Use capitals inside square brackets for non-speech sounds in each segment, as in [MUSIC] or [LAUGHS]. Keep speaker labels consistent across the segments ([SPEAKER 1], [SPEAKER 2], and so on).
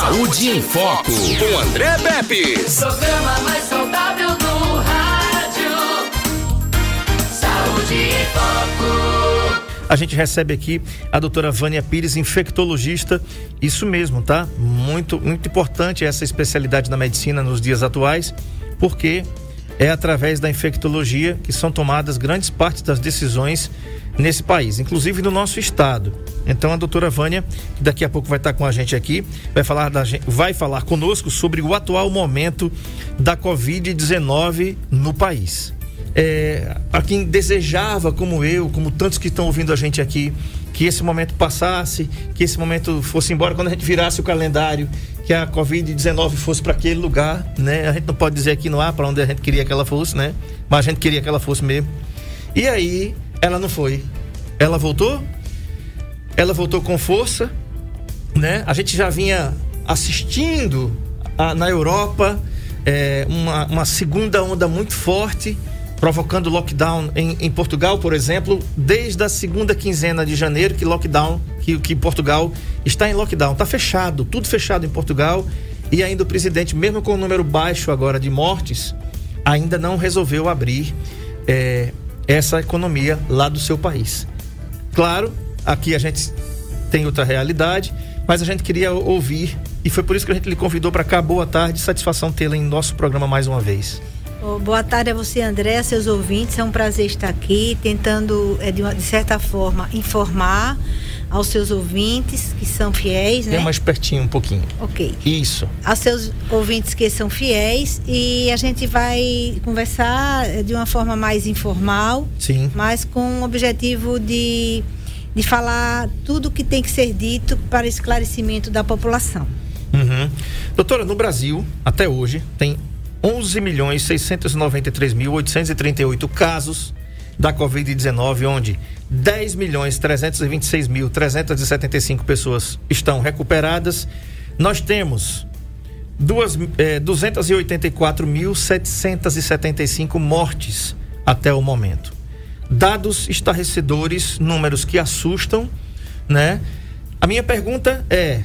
[SPEAKER 1] Saúde em Foco, com André Pepe.
[SPEAKER 2] Programa mais saudável do rádio. Saúde em Foco.
[SPEAKER 3] A gente recebe aqui a doutora Vânia Pires, infectologista. Isso mesmo, tá? Muito, muito importante essa especialidade na medicina nos dias atuais, porque é através da infectologia que são tomadas grandes partes das decisões nesse país, inclusive no nosso estado. Então a doutora Vânia, que daqui a pouco vai estar com a gente aqui, vai falar, da, vai falar conosco sobre o atual momento da Covid-19 no país. É, a quem desejava, como eu, como tantos que estão ouvindo a gente aqui, que esse momento passasse, que esse momento fosse embora, quando a gente virasse o calendário, que a Covid-19 fosse para aquele lugar, né? A gente não pode dizer aqui no ar para onde a gente queria que ela fosse, né? Mas a gente queria que ela fosse mesmo. E aí, ela não foi. Ela voltou? Ela voltou com força, né? A gente já vinha assistindo a, na Europa é, uma, uma segunda onda muito forte provocando lockdown em, em, Portugal, por exemplo, desde a segunda quinzena de janeiro que lockdown, que, que Portugal está em lockdown, está fechado, tudo fechado em Portugal e ainda o presidente, mesmo com o número baixo agora de mortes, ainda não resolveu abrir é, essa economia lá do seu país. Claro, aqui a gente tem outra realidade, mas a gente queria ouvir e foi por isso que a gente lhe convidou para cá. Boa tarde, satisfação tê-la em nosso programa mais uma vez.
[SPEAKER 4] Oh, boa tarde a você, André, seus ouvintes. É um prazer estar aqui, tentando, é, de, uma, de certa forma, informar aos seus ouvintes que são fiéis, né?
[SPEAKER 3] Vem mais pertinho um pouquinho.
[SPEAKER 4] Ok.
[SPEAKER 3] Isso.
[SPEAKER 4] Aos seus ouvintes que são fiéis e a gente vai conversar é, de uma forma mais informal.
[SPEAKER 3] Sim.
[SPEAKER 4] Mas com o objetivo de, de falar tudo que tem que ser dito para esclarecimento da população.
[SPEAKER 3] Uhum. Doutora, no Brasil, até hoje, tem 11 milhões 693 mil 838 casos da Covid-19, onde 10 milhões 326 mil 375 pessoas estão recuperadas. Nós temos duas, eh, 284.775 mortes até o momento. Dados estarrecedores, números que assustam, né? A minha pergunta é: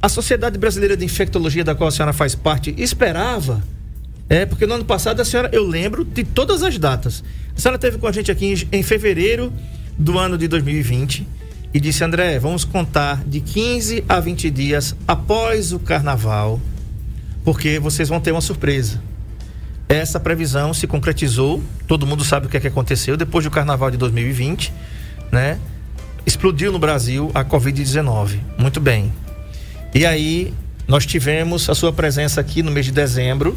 [SPEAKER 3] a Sociedade Brasileira de Infectologia, da qual a senhora faz parte, esperava é, porque no ano passado a senhora, eu lembro de todas as datas. A senhora teve com a gente aqui em, em fevereiro do ano de 2020 e disse: André, vamos contar de 15 a 20 dias após o carnaval, porque vocês vão ter uma surpresa. Essa previsão se concretizou, todo mundo sabe o que, é que aconteceu depois do carnaval de 2020, né? Explodiu no Brasil a Covid-19. Muito bem. E aí, nós tivemos a sua presença aqui no mês de dezembro,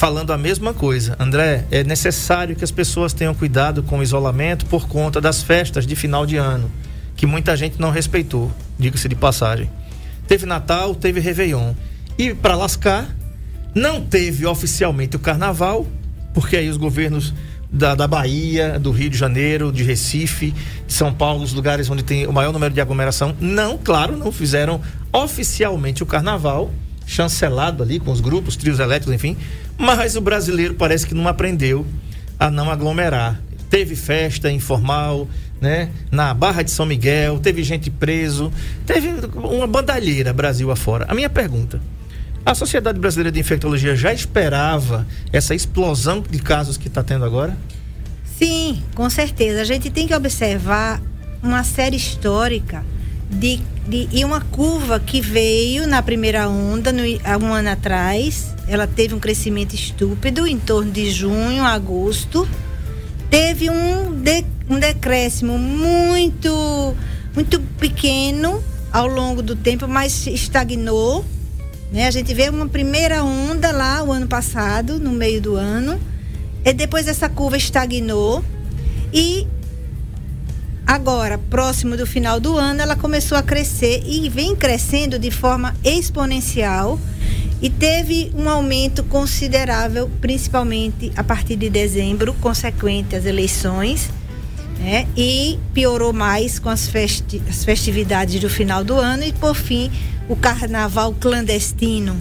[SPEAKER 3] falando a mesma coisa. André, é necessário que as pessoas tenham cuidado com o isolamento por conta das festas de final de ano, que muita gente não respeitou, diga-se de passagem. Teve Natal, teve Réveillon. E para lascar, não teve oficialmente o carnaval, porque aí os governos da, da Bahia, do Rio de Janeiro, de Recife, de São Paulo, os lugares onde tem o maior número de aglomeração, não, claro, não fizeram oficialmente o carnaval chancelado ali com os grupos, trios elétricos, enfim. Mas o brasileiro parece que não aprendeu a não aglomerar. Teve festa informal, né? Na Barra de São Miguel, teve gente preso, teve uma bandalheira Brasil afora. A minha pergunta: a Sociedade Brasileira de Infectologia já esperava essa explosão de casos que está tendo agora?
[SPEAKER 4] Sim, com certeza. A gente tem que observar uma série histórica de, de, e uma curva que veio na primeira onda, no, há um ano atrás. Ela teve um crescimento estúpido em torno de junho, agosto. Teve um, de, um decréscimo muito, muito pequeno ao longo do tempo, mas estagnou. Né? A gente vê uma primeira onda lá o ano passado, no meio do ano. E depois essa curva estagnou. E Agora, próximo do final do ano, ela começou a crescer e vem crescendo de forma exponencial e teve um aumento considerável, principalmente a partir de dezembro, consequente às eleições, né? E piorou mais com as, festi as festividades do final do ano e, por fim, o carnaval clandestino,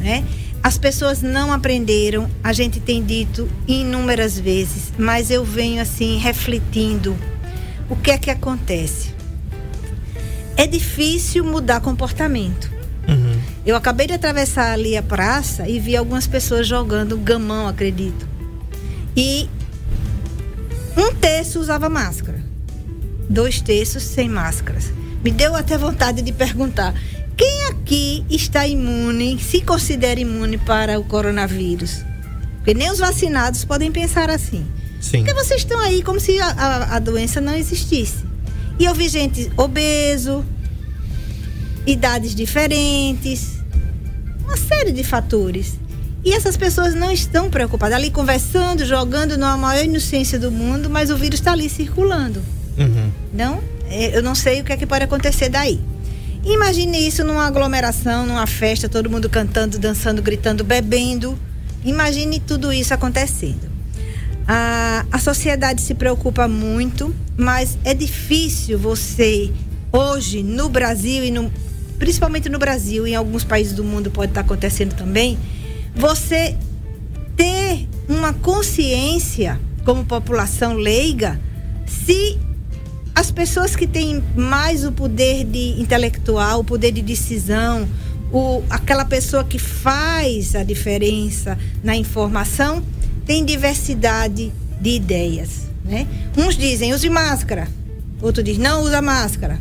[SPEAKER 4] né? As pessoas não aprenderam, a gente tem dito inúmeras vezes, mas eu venho assim refletindo o que é que acontece? É difícil mudar comportamento. Uhum. Eu acabei de atravessar ali a praça e vi algumas pessoas jogando gamão, acredito. E um terço usava máscara. Dois terços sem máscaras. Me deu até vontade de perguntar: quem aqui está imune, se considera imune para o coronavírus? Porque nem os vacinados podem pensar assim.
[SPEAKER 3] Sim.
[SPEAKER 4] Porque vocês estão aí como se a, a, a doença não existisse. E eu vi gente obeso, idades diferentes, uma série de fatores. E essas pessoas não estão preocupadas, ali conversando, jogando na maior inocência do mundo, mas o vírus está ali circulando.
[SPEAKER 3] Uhum.
[SPEAKER 4] Não? É, Eu não sei o que é que pode acontecer daí. Imagine isso numa aglomeração, numa festa, todo mundo cantando, dançando, gritando, bebendo. Imagine tudo isso acontecendo. A, a sociedade se preocupa muito, mas é difícil você, hoje, no Brasil e no, principalmente no Brasil e em alguns países do mundo pode estar acontecendo também, você ter uma consciência como população leiga se as pessoas que têm mais o poder de intelectual, o poder de decisão, o, aquela pessoa que faz a diferença na informação, tem diversidade de ideias. Né? Uns dizem use máscara, outro diz não usa máscara.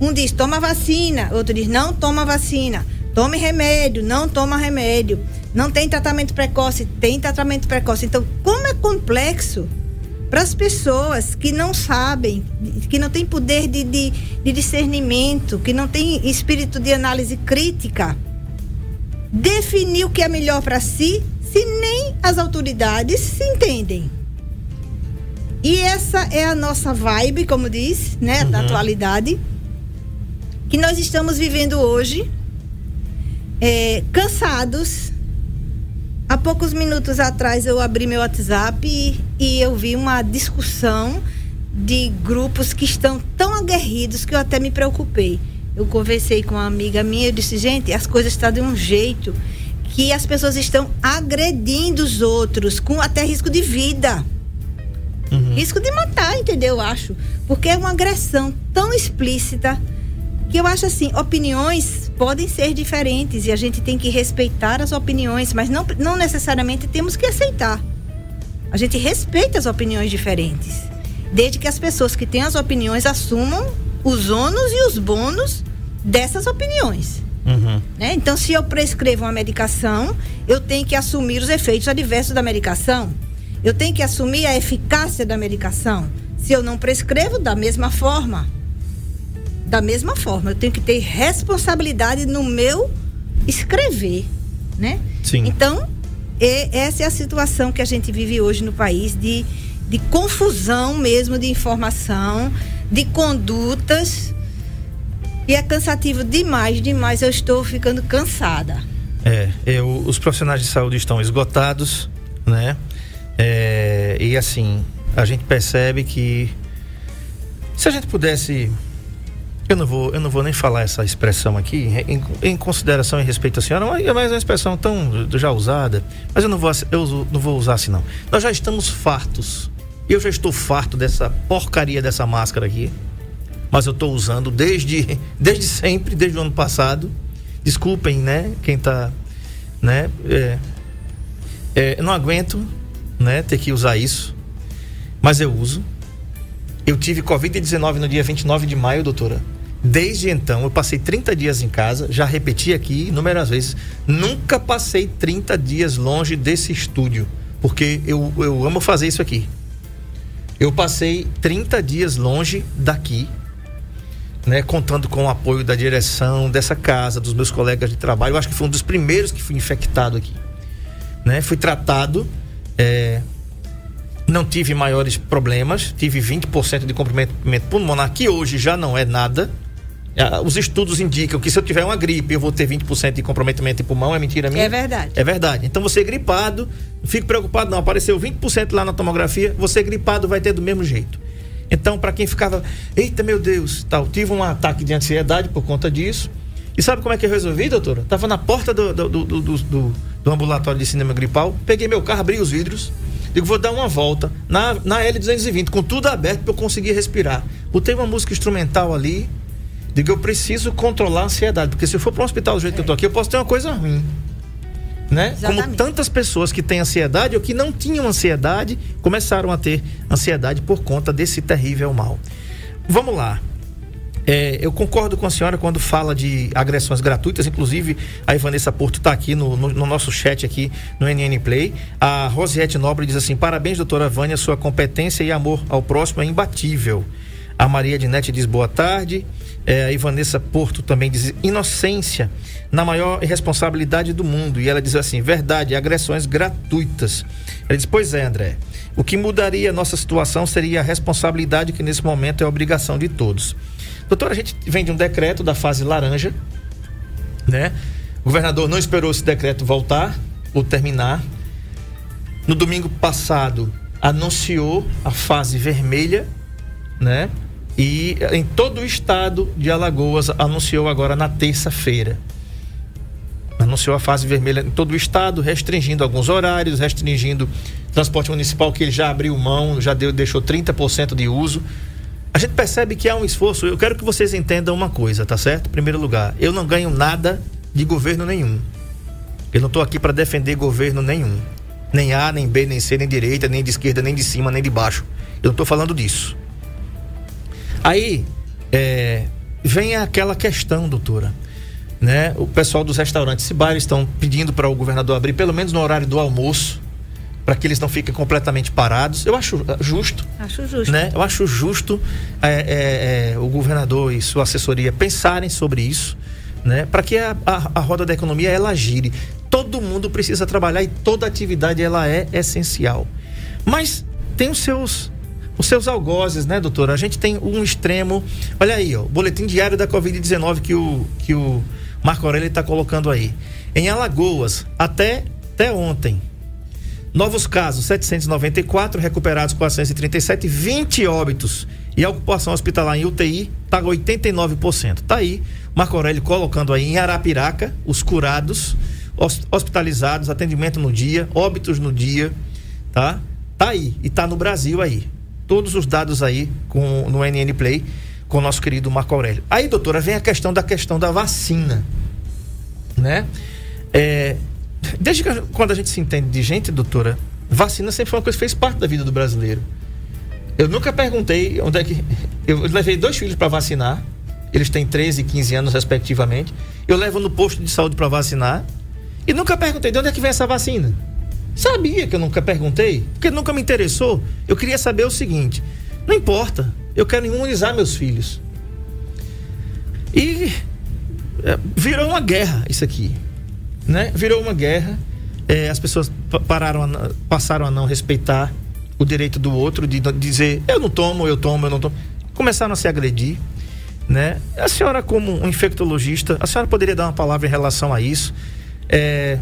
[SPEAKER 4] Um diz toma vacina, outro diz não toma vacina. Tome remédio, não toma remédio. Não tem tratamento precoce, tem tratamento precoce. Então, como é complexo para as pessoas que não sabem, que não têm poder de, de, de discernimento, que não têm espírito de análise crítica, definir o que é melhor para si, se nem as autoridades se entendem. E essa é a nossa vibe, como diz, né, da atualidade, que nós estamos vivendo hoje, é, cansados. Há poucos minutos atrás eu abri meu WhatsApp e, e eu vi uma discussão de grupos que estão tão aguerridos que eu até me preocupei. Eu conversei com uma amiga minha e disse, gente, as coisas estão de um jeito que as pessoas estão agredindo os outros, com até risco de vida. Risco de matar, entendeu? Eu acho. Porque é uma agressão tão explícita que eu acho assim, opiniões podem ser diferentes e a gente tem que respeitar as opiniões, mas não, não necessariamente temos que aceitar. A gente respeita as opiniões diferentes. Desde que as pessoas que têm as opiniões assumam os ônus e os bônus dessas opiniões.
[SPEAKER 3] Uhum.
[SPEAKER 4] né? Então, se eu prescrevo uma medicação, eu tenho que assumir os efeitos adversos da medicação. Eu tenho que assumir a eficácia da medicação. Se eu não prescrevo, da mesma forma. Da mesma forma, eu tenho que ter responsabilidade no meu escrever, né?
[SPEAKER 3] Sim.
[SPEAKER 4] Então, e- essa é a situação que a gente vive hoje no país de, de confusão mesmo de informação, de condutas. E é cansativo demais, demais. Eu estou ficando cansada.
[SPEAKER 3] É, eu, os profissionais de saúde estão esgotados, né? É, e assim, a gente percebe que se a gente pudesse. Eu não vou, eu não vou nem falar essa expressão aqui, em, em consideração e respeito à senhora, mas é uma expressão tão já usada, mas eu não vou, eu não vou usar assim não. Nós já estamos fartos. Eu já estou farto dessa porcaria dessa máscara aqui. Mas eu estou usando desde, desde sempre, desde o ano passado. Desculpem, né? Quem tá. Né? É, é, não aguento né, ter que usar isso. Mas eu uso. Eu tive Covid-19 no dia 29 de maio, doutora. Desde então, eu passei 30 dias em casa, já repeti aqui inúmeras vezes. Nunca passei 30 dias longe desse estúdio, porque eu, eu amo fazer isso aqui. Eu passei 30 dias longe daqui, né, contando com o apoio da direção dessa casa, dos meus colegas de trabalho. Eu acho que foi um dos primeiros que fui infectado aqui. Né? Fui tratado, é, não tive maiores problemas, tive 20% de comprometimento pulmonar, que hoje já não é nada. Ah, Os estudos indicam que se eu tiver uma gripe, eu vou ter 20% de comprometimento em pulmão, é mentira minha?
[SPEAKER 4] É verdade.
[SPEAKER 3] É verdade. Então você gripado, não fique preocupado não, apareceu 20% lá na tomografia, você gripado vai ter do mesmo jeito. Então, para quem ficava, eita meu Deus, tal, tive um ataque de ansiedade por conta disso. E sabe como é que eu resolvi, doutora? Tava na porta do, do, do, do, do- ambulatório de cinema gripal, peguei meu carro, abri os vidros, digo, vou dar uma volta na, na L220, com tudo aberto para eu conseguir respirar. Botei uma música instrumental ali, Digo, eu preciso controlar a ansiedade, porque se eu for para um hospital do jeito que eu tô aqui, eu posso ter uma coisa ruim. Né? Como
[SPEAKER 4] Exatamente.
[SPEAKER 3] tantas pessoas que têm ansiedade ou que não tinham ansiedade começaram a ter ansiedade por conta desse terrível mal. Vamos lá. É, eu concordo com a senhora quando fala de agressões gratuitas, inclusive a Ivanessa Porto está aqui no, no- no nosso chat aqui no NN Play. A Rosiette Nobre diz assim: parabéns, doutora Vânia, sua competência e amor ao próximo é imbatível. A Maria Dinete diz boa tarde. É, a Ivanessa Porto também diz inocência na maior irresponsabilidade do mundo. E ela diz assim: verdade, agressões gratuitas. Ela diz: pois é, André. O que mudaria a nossa situação seria a responsabilidade que nesse momento é obrigação de todos. Doutor, a gente vem de um decreto da fase laranja, né? O governador não esperou esse decreto voltar ou terminar. No domingo passado anunciou a fase vermelha, né? E em todo o estado de Alagoas anunciou agora na terça-feira. Anunciou a fase vermelha em todo o estado, restringindo alguns horários, restringindo transporte municipal que ele já abriu mão, já deu, deixou 30% de uso. A gente percebe que há um esforço. Eu quero que vocês entendam uma coisa, tá certo? Em primeiro lugar, eu não ganho nada de governo nenhum. Eu não estou aqui para defender governo nenhum. Nem A, nem B, nem C, nem direita, nem de esquerda, nem de cima, nem de baixo. Eu não estou falando disso. Aí, é, vem aquela questão, doutora. Né? O pessoal dos restaurantes e bares estão pedindo para o governador abrir pelo menos no horário do almoço, para que eles não fiquem completamente parados. Eu acho ah, justo
[SPEAKER 4] Acho justo.
[SPEAKER 3] né? Eu acho justo é, é, é, o governador e sua assessoria pensarem sobre isso, né? Para que a, a, a roda da economia ela gire. Todo mundo precisa trabalhar e toda atividade ela é essencial. Mas tem os seus os seus algozes, né, doutora? A gente tem um extremo. Olha aí, ó, o boletim diário da Covid-19 que o que o Marco Aurélio está colocando aí. Em Alagoas, até até ontem, Novos casos, 794, recuperados 437, 20 óbitos. E a ocupação hospitalar em UTI está 89%. Tá aí, Marco Aurélio colocando aí em Arapiraca, os curados, hos- hospitalizados, atendimento no dia, óbitos no dia, tá? Tá aí, e tá no Brasil aí. Todos os dados aí com, no NN Play com o nosso querido Marco Aurélio. Aí, doutora, vem a questão da questão da vacina né? É, desde que, quando a gente se entende de gente, doutora, vacina sempre foi uma coisa que fez parte da vida do brasileiro. Eu nunca perguntei onde é que. [LAUGHS] Eu levei dois filhos para vacinar. Eles têm 13 e 15 anos, respectivamente. Eu levo no posto de saúde para vacinar. E nunca perguntei de onde é que vem essa vacina. Sabia que eu nunca perguntei, porque nunca me interessou. Eu queria saber o seguinte: não importa, eu quero imunizar meus filhos. E é, virou uma guerra isso aqui, né? Virou uma guerra. É, as pessoas pa- pararam a passaram a não respeitar o direito do outro de dizer eu não tomo, eu tomo, eu não tomo. Começaram a se agredir, né? A senhora como um infectologista, a senhora poderia dar uma palavra em relação a isso? É,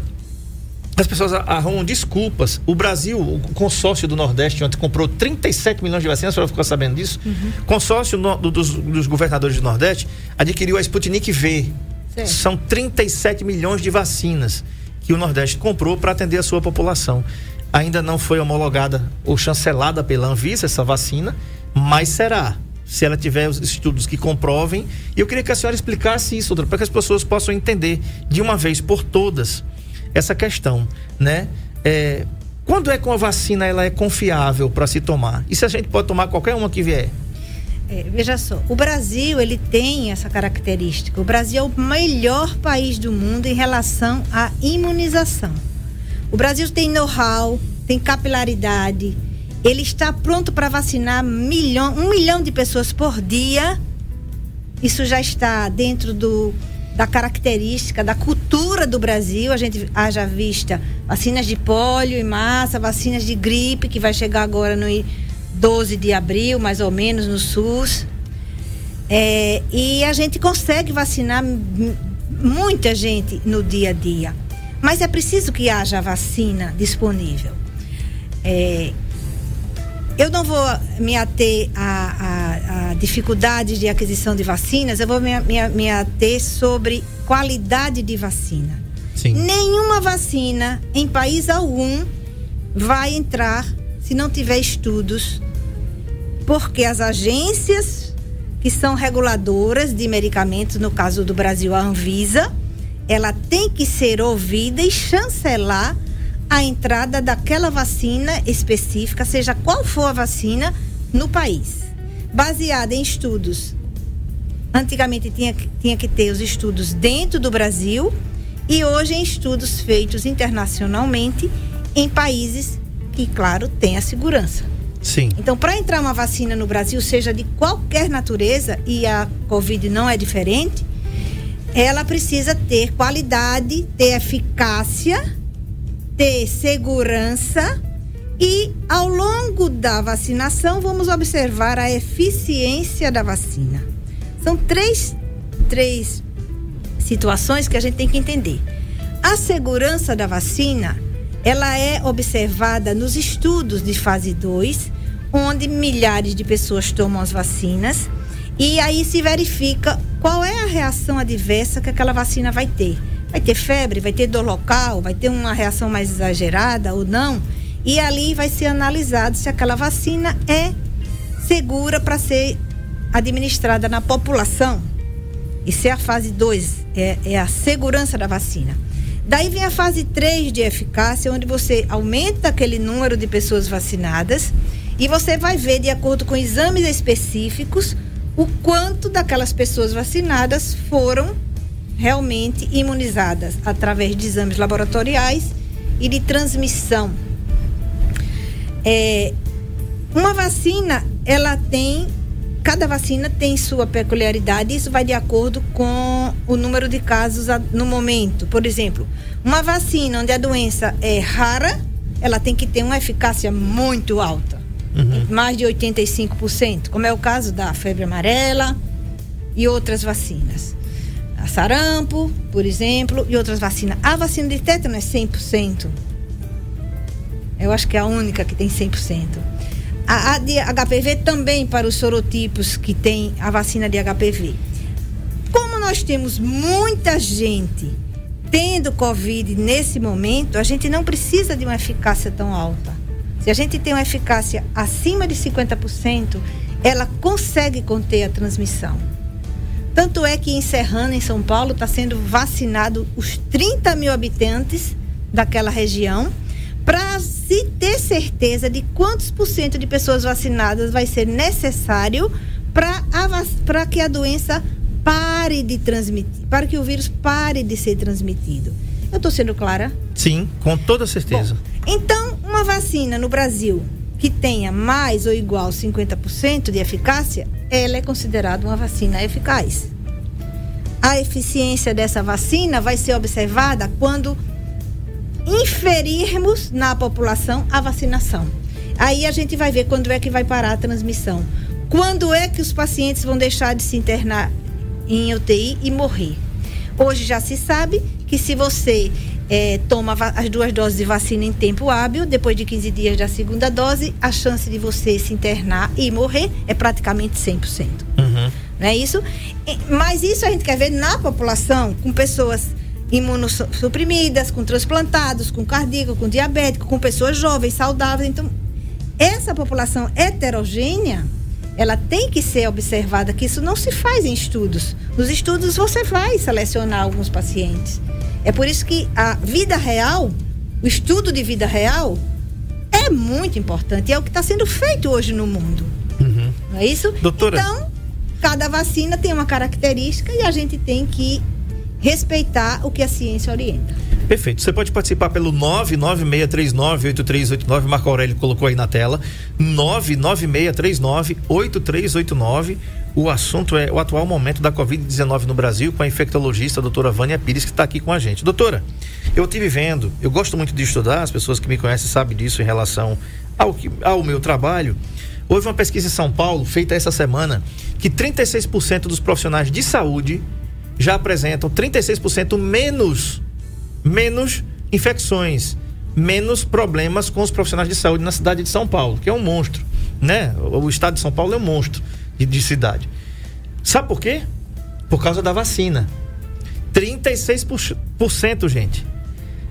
[SPEAKER 3] as pessoas arrumam desculpas. O Brasil, o consórcio do Nordeste, ontem comprou 37 milhões de vacinas, a senhora ficou sabendo disso? Consórcio no- do- dos, dos governadores do Nordeste adquiriu a Sputnik V.
[SPEAKER 4] Certo.
[SPEAKER 3] São 37 milhões de vacinas que o Nordeste comprou para atender a sua população. Ainda não foi homologada ou chancelada pela Anvisa essa vacina, mas será. Se ela tiver os estudos que comprovem. E eu queria que a senhora explicasse isso, doutora, para que as pessoas possam entender de uma vez por todas essa questão, né? É, quando é que uma vacina ela é confiável para se tomar? E se a gente pode tomar qualquer uma que vier?
[SPEAKER 4] É, veja só, o Brasil ele tem essa característica. O Brasil é o melhor país do mundo em relação à imunização. O Brasil tem know-how, tem capilaridade. Ele está pronto para vacinar milhão, um milhão de pessoas por dia. Isso já está dentro do, da característica, da cultura do Brasil. A gente haja vista vacinas de pólio em massa, vacinas de gripe, que vai chegar agora no i- 12 de abril, mais ou menos, no SUS. É, e a gente consegue vacinar muita gente no dia a dia. Mas é preciso que haja vacina disponível. É, eu não vou me ater a, a- a dificuldades de aquisição de vacinas, eu vou me, me- me ater sobre qualidade de vacina.
[SPEAKER 3] Sim.
[SPEAKER 4] Nenhuma vacina em país algum vai entrar se não tiver estudos, porque as agências que são reguladoras de medicamentos, no caso do Brasil, a Anvisa, ela tem que ser ouvida e chancelar a entrada daquela vacina específica, seja qual for a vacina, no país. Baseada em estudos. Antigamente tinha, tinha que ter os estudos dentro do Brasil e hoje em estudos feitos internacionalmente em países que, claro, têm a segurança.
[SPEAKER 3] Sim.
[SPEAKER 4] Então, para entrar uma vacina no Brasil, seja de qualquer natureza, e a Covid não é diferente, ela precisa ter qualidade, ter eficácia, ter segurança e ao longo da vacinação vamos observar a eficiência da vacina. São três, três situações que a gente tem que entender. A segurança da vacina, ela é observada nos estudos de fase 2, onde milhares de pessoas tomam as vacinas e aí se verifica qual é a reação adversa que aquela vacina vai ter. Vai ter febre, vai ter dor local, vai ter uma reação mais exagerada ou não. E ali vai ser analisado se aquela vacina é segura para ser administrada na população. Isso é a fase 2, é, é a segurança da vacina. Daí vem a fase 3 de eficácia, onde você aumenta aquele número de pessoas vacinadas e você vai ver, de acordo com exames específicos, o quanto daquelas pessoas vacinadas foram realmente imunizadas através de exames laboratoriais e de transmissão. É, uma vacina, ela tem, cada vacina tem sua peculiaridade, isso vai de acordo com o número de casos no momento. Por exemplo, uma vacina onde a doença é rara, ela tem que ter uma eficácia muito alta uhum. mais de 85%, como é o caso da febre amarela e outras vacinas. A sarampo, por exemplo, e outras vacinas. A vacina de tétano é 100%. Eu acho que é a única que tem 100%. A, a de HPV também para os sorotipos que tem a vacina de HPV. Como nós temos muita gente tendo Covid nesse momento, a gente não precisa de uma eficácia tão alta. Se a gente tem uma eficácia acima de 50%, ela consegue conter a transmissão. Tanto é que em Serrana, em São Paulo, está sendo vacinado os 30 mil habitantes daquela região para se ter certeza de quantos por cento de pessoas vacinadas vai ser necessário para que a doença pare de transmitir, para que o vírus pare de ser transmitido. Eu estou sendo clara?
[SPEAKER 3] Sim, com toda certeza. Bom,
[SPEAKER 4] então, uma vacina no Brasil que tenha mais ou igual 50% de eficácia, ela é considerada uma vacina eficaz. A eficiência dessa vacina vai ser observada quando inferirmos na população a vacinação. Aí a gente vai ver quando é que vai parar a transmissão. Quando é que os pacientes vão deixar de se internar em UTI e morrer? Hoje já se sabe que se você é, toma as duas doses de vacina em tempo hábil, depois de 15 dias da segunda dose, a chance de você se internar e morrer é praticamente 100%. Uhum. Não é isso? Mas isso a gente quer ver na população, com pessoas imunossuprimidas, com transplantados, com cardíaco, com diabético, com pessoas jovens, saudáveis. Então, essa população heterogênea, ela tem que ser observada, que isso não se faz em estudos. Nos estudos você vai selecionar alguns pacientes. É por isso que a vida real, o estudo de vida real, é muito importante. É o que está sendo feito hoje no mundo. Uhum. Não é isso?
[SPEAKER 3] Doutora.
[SPEAKER 4] Então, cada vacina tem uma característica e a gente tem que respeitar o que a ciência orienta.
[SPEAKER 3] Perfeito. Você pode participar pelo 996398389. Marco Aurélio colocou aí na tela. 996398389. O assunto é o atual momento da Covid-19 no Brasil com a infectologista a doutora Vânia Pires, que está aqui com a gente. Doutora, eu tive vendo, eu gosto muito de estudar, as pessoas que me conhecem sabem disso em relação ao, ao meu trabalho. Houve uma pesquisa em São Paulo, feita essa semana, que 36% dos profissionais de saúde já apresentam 36% menos menos infecções, menos problemas com os profissionais de saúde na cidade de São Paulo, que é um monstro, né? O estado de São Paulo é um monstro de, de cidade. Sabe por quê? Por causa da vacina. 36%, gente.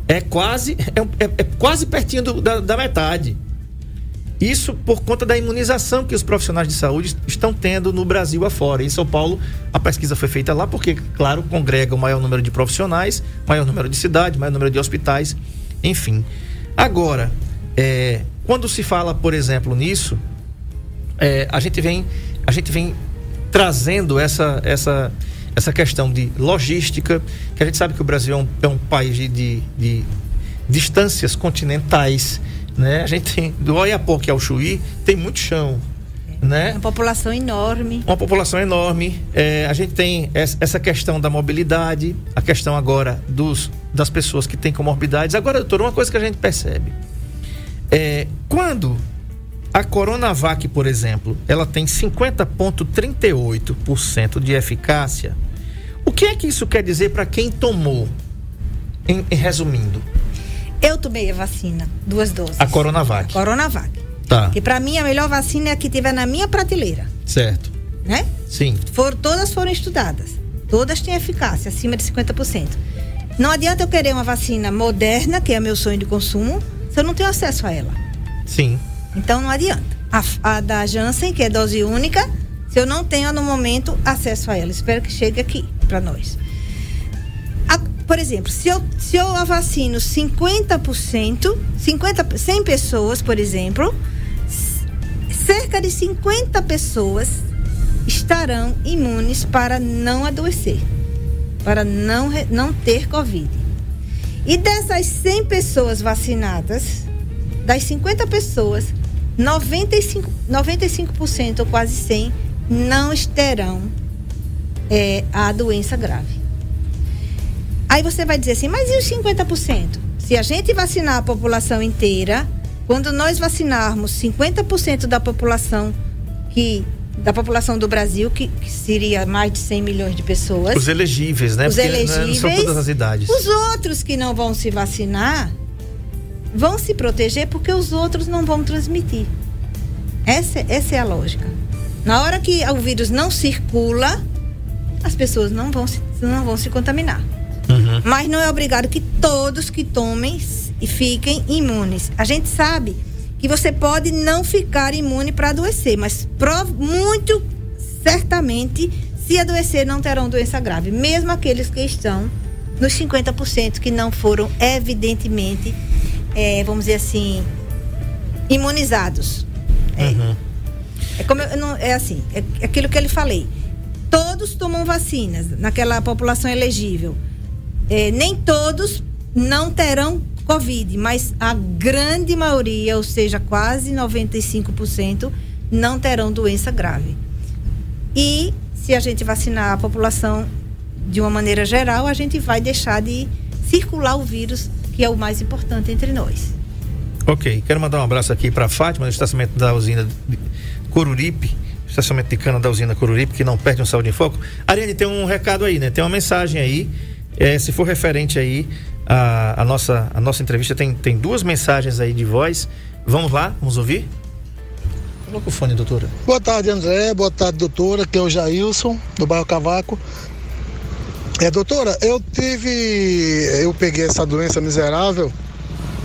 [SPEAKER 3] É quase, é, é, é quase pertinho do, da, da metade. Isso por conta da imunização que os profissionais de saúde estão tendo no Brasil afora. Em São Paulo, a pesquisa foi feita lá porque, claro, congrega o maior número de profissionais, maior número de cidades, maior número de hospitais, enfim. Agora, é, quando se fala, por exemplo, nisso, é, a gente vem, a gente vem trazendo essa, essa, essa questão de logística, que a gente sabe que o Brasil é um, é um país de, de, de distâncias continentais, né? A gente tem do Oiapoque ao Chuí tem muito chão, né?
[SPEAKER 4] Uma população enorme.
[SPEAKER 3] Uma população enorme. É, a gente tem essa questão da mobilidade, a questão agora dos, das pessoas que têm comorbidades. Agora, doutor, uma coisa que a gente percebe é quando a Coronavac, por exemplo, ela tem 50,38% de eficácia. O que é que isso quer dizer para quem tomou? Em, em resumindo.
[SPEAKER 4] Eu tomei a vacina, duas doses.
[SPEAKER 3] A Coronavac.
[SPEAKER 4] A Coronavac.
[SPEAKER 3] Tá.
[SPEAKER 4] Que para mim a melhor vacina é a que tiver na minha prateleira.
[SPEAKER 3] Certo.
[SPEAKER 4] Né?
[SPEAKER 3] Sim.
[SPEAKER 4] For, todas foram estudadas. Todas têm eficácia, acima de 50%. Não adianta eu querer uma vacina moderna, que é meu sonho de consumo, se eu não tenho acesso a ela.
[SPEAKER 3] Sim.
[SPEAKER 4] Então não adianta. A, a da Janssen, que é dose única, se eu não tenho no momento acesso a ela. Espero que chegue aqui para nós por exemplo, se eu, se eu vacino 50%, 50, 100 pessoas, por exemplo, cerca de 50 pessoas estarão imunes para não adoecer, para não, não ter Covid. E dessas 100 pessoas vacinadas, das 50 pessoas, 95%, 95% ou quase 100 não terão é, a doença grave. Aí você vai dizer assim, mas e os 50%? Se a gente vacinar a população inteira, quando nós vacinarmos 50% da população que da população do Brasil, que, que, seria mais de 100 milhões de pessoas.
[SPEAKER 3] Os elegíveis, né?
[SPEAKER 4] Os Porque elegíveis. Não
[SPEAKER 3] são todas as idades.
[SPEAKER 4] Os outros que não vão se vacinar vão se proteger porque os outros não vão transmitir. Essa, essa é a lógica. Na hora que o vírus não circula, as pessoas não vão se, não vão se contaminar. Uhum. Mas não é obrigado que todos que tomem e fiquem imunes. A gente sabe que você pode não ficar imune para adoecer, mas muito certamente, se adoecer, não terão doença grave. Mesmo aqueles que estão nos 50% que não foram evidentemente, é, vamos dizer assim, imunizados. É, uhum. é como eu, não, é assim, é aquilo que eu lhe falei. Todos tomam vacinas naquela população elegível é, nem todos não terão Covid, mas a grande maioria, ou seja, quase 95%, não terão doença grave. E se a gente vacinar a população de uma maneira geral, a gente vai deixar de circular o vírus, que é o mais importante entre nós.
[SPEAKER 3] Ok, quero mandar um abraço aqui para Fátima, no estacionamento da usina Coruripe, estacionamento de cana da usina Coruripe, que não perde um saúde em foco. Ariane, tem um recado aí, né? Tem uma mensagem aí é, se for referente aí a, a, nossa, a nossa entrevista, tem, tem duas mensagens aí de voz. Vamos lá, vamos ouvir? Coloca o fone, doutora.
[SPEAKER 5] Boa tarde, André. Boa tarde, doutora. Aqui é o Jailson, do bairro Cavaco. É, doutora, eu tive. Eu peguei essa doença miserável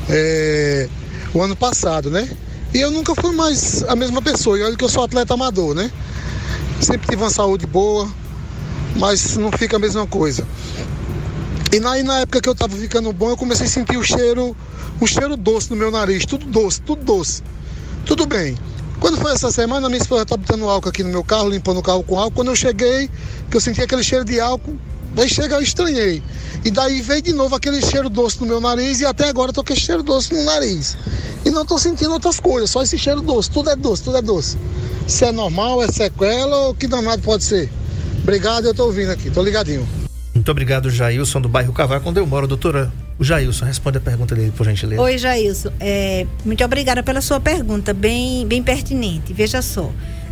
[SPEAKER 5] é, o ano passado, né? E eu nunca fui mais a mesma pessoa. E olha que eu sou atleta amador, né? Sempre tive uma saúde boa, mas não fica a mesma coisa. E na, na época que eu tava ficando bom, eu comecei a sentir o cheiro, um cheiro doce no meu nariz, tudo doce, tudo doce. Tudo bem. Quando foi essa semana, minha esposa tá botando álcool aqui no meu carro, limpando o carro com álcool. Quando eu cheguei, que eu senti aquele cheiro de álcool, daí chega, eu estranhei. E daí veio de novo aquele cheiro doce no meu nariz e até agora eu tô com esse cheiro doce no nariz. E não tô sentindo outras coisas, só esse cheiro doce. Tudo é doce, tudo é doce. Se é normal, é sequela ou que danado pode ser? Obrigado, eu tô ouvindo aqui, tô ligadinho.
[SPEAKER 3] Muito obrigado, Jailson, do bairro Cavaco, onde eu moro. Doutora, o Jailson, responde a pergunta dele, por gentileza.
[SPEAKER 4] Oi, Jailson. É, muito obrigada pela sua pergunta, bem, bem pertinente. Veja só,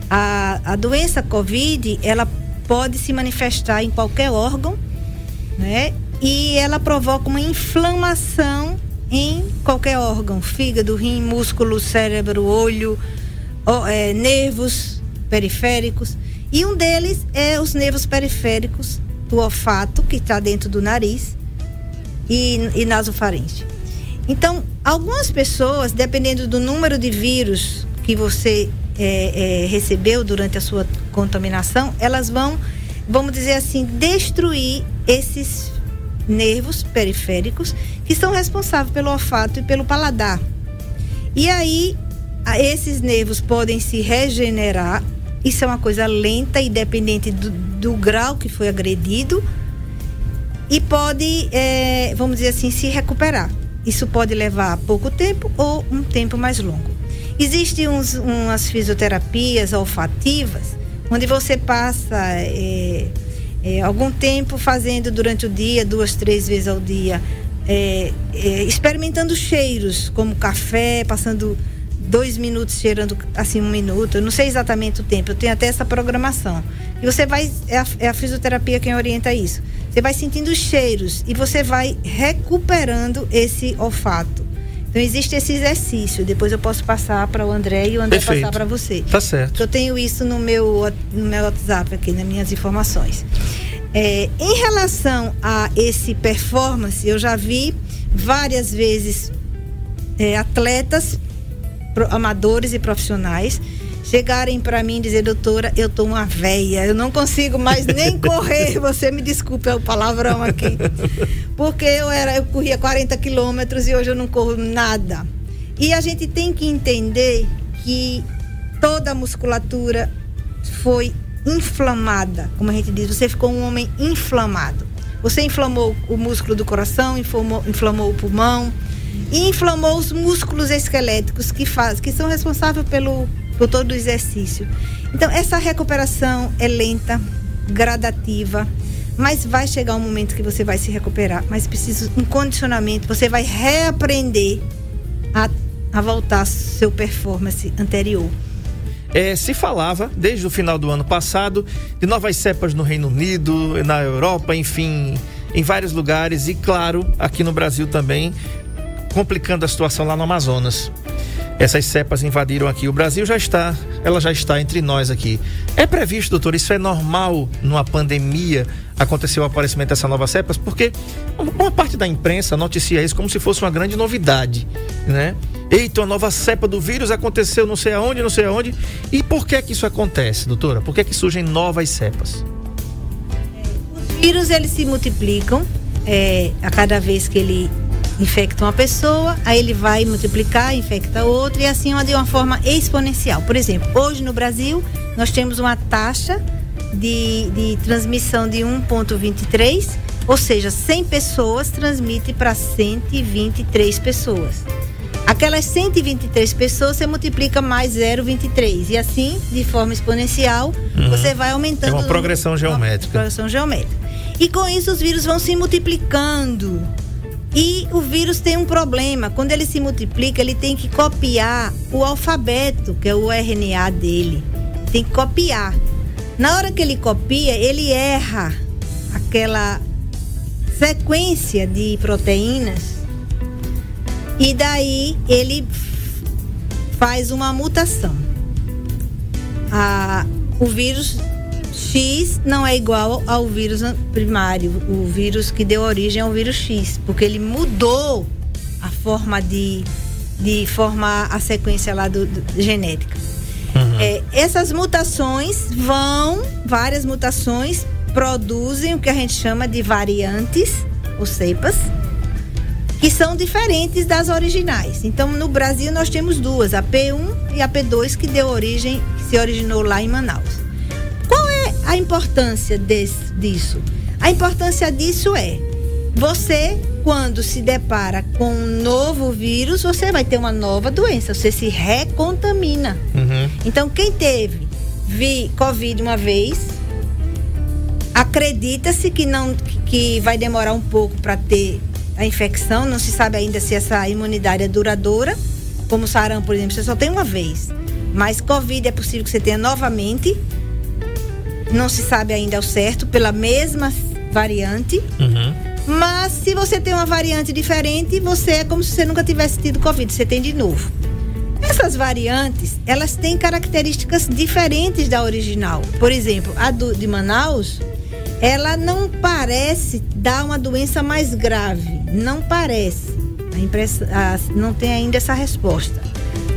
[SPEAKER 4] a, a doença COVID, ela pode se manifestar em qualquer órgão, né? E ela provoca uma inflamação em qualquer órgão, fígado, rim, músculo, cérebro, olho, ó, é, nervos periféricos. E um deles é os nervos periféricos do olfato, que está dentro do nariz, e, e nasofaringe. Então, algumas pessoas, dependendo do número de vírus que você é, é, recebeu durante a sua contaminação, elas vão, vamos dizer assim, destruir esses nervos periféricos que são responsáveis pelo olfato e pelo paladar. E aí, esses nervos podem se regenerar. Isso é uma coisa lenta e dependente do, do grau que foi agredido. E pode, é, vamos dizer assim, se recuperar. Isso pode levar pouco tempo ou um tempo mais longo. Existem uns, umas fisioterapias olfativas, onde você passa é, é, algum tempo fazendo durante o dia, duas, três vezes ao dia, é, é, experimentando cheiros, como café, passando dois minutos cheirando assim um minuto. Eu não sei exatamente o tempo, eu tenho até essa programação. E você vai, é a, é a fisioterapia quem orienta isso. Você vai sentindo cheiros e você vai recuperando esse olfato. Então existe esse exercício. Depois eu posso passar para o André e o André
[SPEAKER 3] Perfeito.
[SPEAKER 4] passar para você.
[SPEAKER 3] Tá certo.
[SPEAKER 4] Eu tenho isso no meu, no meu WhatsApp aqui, nas minhas informações. É, em relação a esse performance, eu já vi várias vezes é, atletas, amadores e profissionais chegarem para mim e dizer, doutora, eu tô uma véia, eu não consigo mais nem [LAUGHS] correr. Você me desculpe é o palavrão aqui. [LAUGHS] Porque eu era, eu corria 40 quilômetros e hoje eu não corro nada. E a gente tem que entender que toda a musculatura foi inflamada, como a gente diz, você ficou um homem inflamado. Você inflamou o músculo do coração, inflamou, inflamou o pulmão e inflamou os músculos esqueléticos que faz, que são responsáveis pelo por todo o exercício. Então, essa recuperação é lenta, gradativa, mas vai chegar um momento que você vai se recuperar. Mas precisa um condicionamento, você vai reaprender a, a voltar seu performance anterior.
[SPEAKER 3] É, se falava, desde o final do ano passado, de novas cepas no Reino Unido, na Europa, enfim, em vários lugares e, claro, aqui no Brasil também, complicando a situação lá no Amazonas. Essas cepas invadiram aqui o Brasil, já está, ela já está entre nós aqui. É previsto, doutor, isso é normal numa pandemia acontecer o aparecimento dessas novas cepas? Porque uma parte da imprensa noticia isso como se fosse uma grande novidade, né? Eita, uma nova cepa do vírus aconteceu não sei aonde, não sei aonde. E por que que isso acontece, doutora? Por que que surgem novas cepas?
[SPEAKER 4] Os vírus, eles se multiplicam é, a cada vez que ele infecta uma pessoa, aí ele vai multiplicar, infecta outra e assim de uma forma exponencial. Por exemplo, hoje no Brasil nós temos uma taxa de, de transmissão de 1,23, ou seja, 100 pessoas transmite para 123 pessoas. Aquelas 123 pessoas você multiplica mais 0,23 e assim, de forma exponencial, uhum. você vai aumentando.
[SPEAKER 3] É uma progressão geométrica. Uma
[SPEAKER 4] progressão geométrica. E com isso os vírus vão se multiplicando e o vírus tem um problema. Quando ele se multiplica, ele tem que copiar o alfabeto, que é o RNA dele. Tem que copiar. Na hora que ele copia, ele erra aquela sequência de proteínas. E daí ele faz uma mutação. A, o vírus X não é igual ao vírus primário, o vírus que deu origem ao vírus X, porque ele mudou a forma de, de formar a sequência lá do, do genética. Uhum. É, essas mutações vão, várias mutações produzem o que a gente chama de variantes ou cepas, que são diferentes das originais. Então, no Brasil nós temos duas, a P1 e a P2 que deu origem, que se originou lá em Manaus a importância desse, disso? A importância disso é você, quando se depara com um novo vírus, você vai ter uma nova doença, você se recontamina. Uhum. Então, quem teve vi Covid uma vez, acredita-se que não que vai demorar um pouco para ter a infecção, não se sabe ainda se essa imunidade é duradoura, como sarampo, por exemplo, você só tem uma vez. Mas Covid é possível que você tenha novamente não se sabe ainda ao certo, pela mesma variante. Uhum. Mas se você tem uma variante diferente, você é como se você nunca tivesse tido Covid, você tem de novo. Essas variantes, elas têm características diferentes da original. Por exemplo, a do, de Manaus, ela não parece dar uma doença mais grave. Não parece. A impress... a- não tem ainda essa resposta.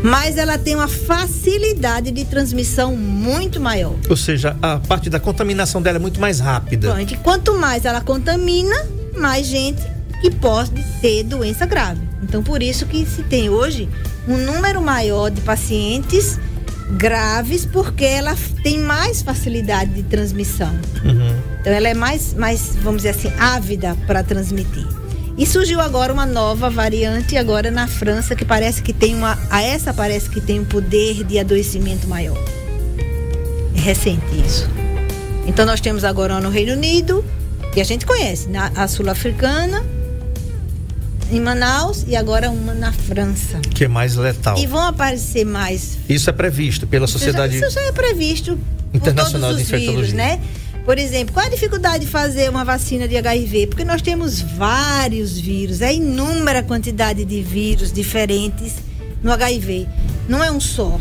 [SPEAKER 4] Mas ela tem uma facilidade de transmissão muito maior.
[SPEAKER 3] Ou seja, a parte da contaminação dela é muito mais rápida.
[SPEAKER 4] E quanto mais ela contamina, mais gente que pode ter doença grave. Então, por isso que se tem hoje um número maior de pacientes graves, porque ela tem mais facilidade de transmissão.
[SPEAKER 3] Uhum.
[SPEAKER 4] Então, ela é mais, mais vamos dizer assim, ávida para transmitir. E surgiu agora uma nova variante agora na França que parece que tem uma, a essa parece que tem um poder de adoecimento maior. É recente isso. Então nós temos agora no Reino Unido, que a gente conhece, na, a sul-africana, em Manaus e agora uma na França.
[SPEAKER 3] Que é mais letal.
[SPEAKER 4] E vão aparecer mais.
[SPEAKER 3] Isso é previsto pela sociedade.
[SPEAKER 4] Isso já, isso já é previsto
[SPEAKER 3] Internacional
[SPEAKER 4] por
[SPEAKER 3] de
[SPEAKER 4] todos os vírus,
[SPEAKER 3] Infectologia.
[SPEAKER 4] né? Por exemplo, qual a dificuldade de fazer uma vacina de HIV? Porque nós temos vários vírus, é inúmera quantidade de vírus diferentes no HIV. Não é um só.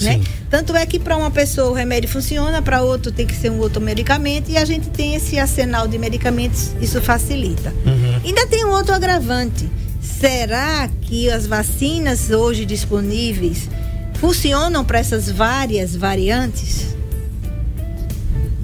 [SPEAKER 4] Né? Tanto é que para uma pessoa o remédio funciona, para outro tem que ser um outro medicamento e a gente tem esse arsenal de medicamentos, isso facilita.
[SPEAKER 3] Uhum.
[SPEAKER 4] Ainda tem um outro agravante. Será que as vacinas hoje disponíveis funcionam para essas várias variantes?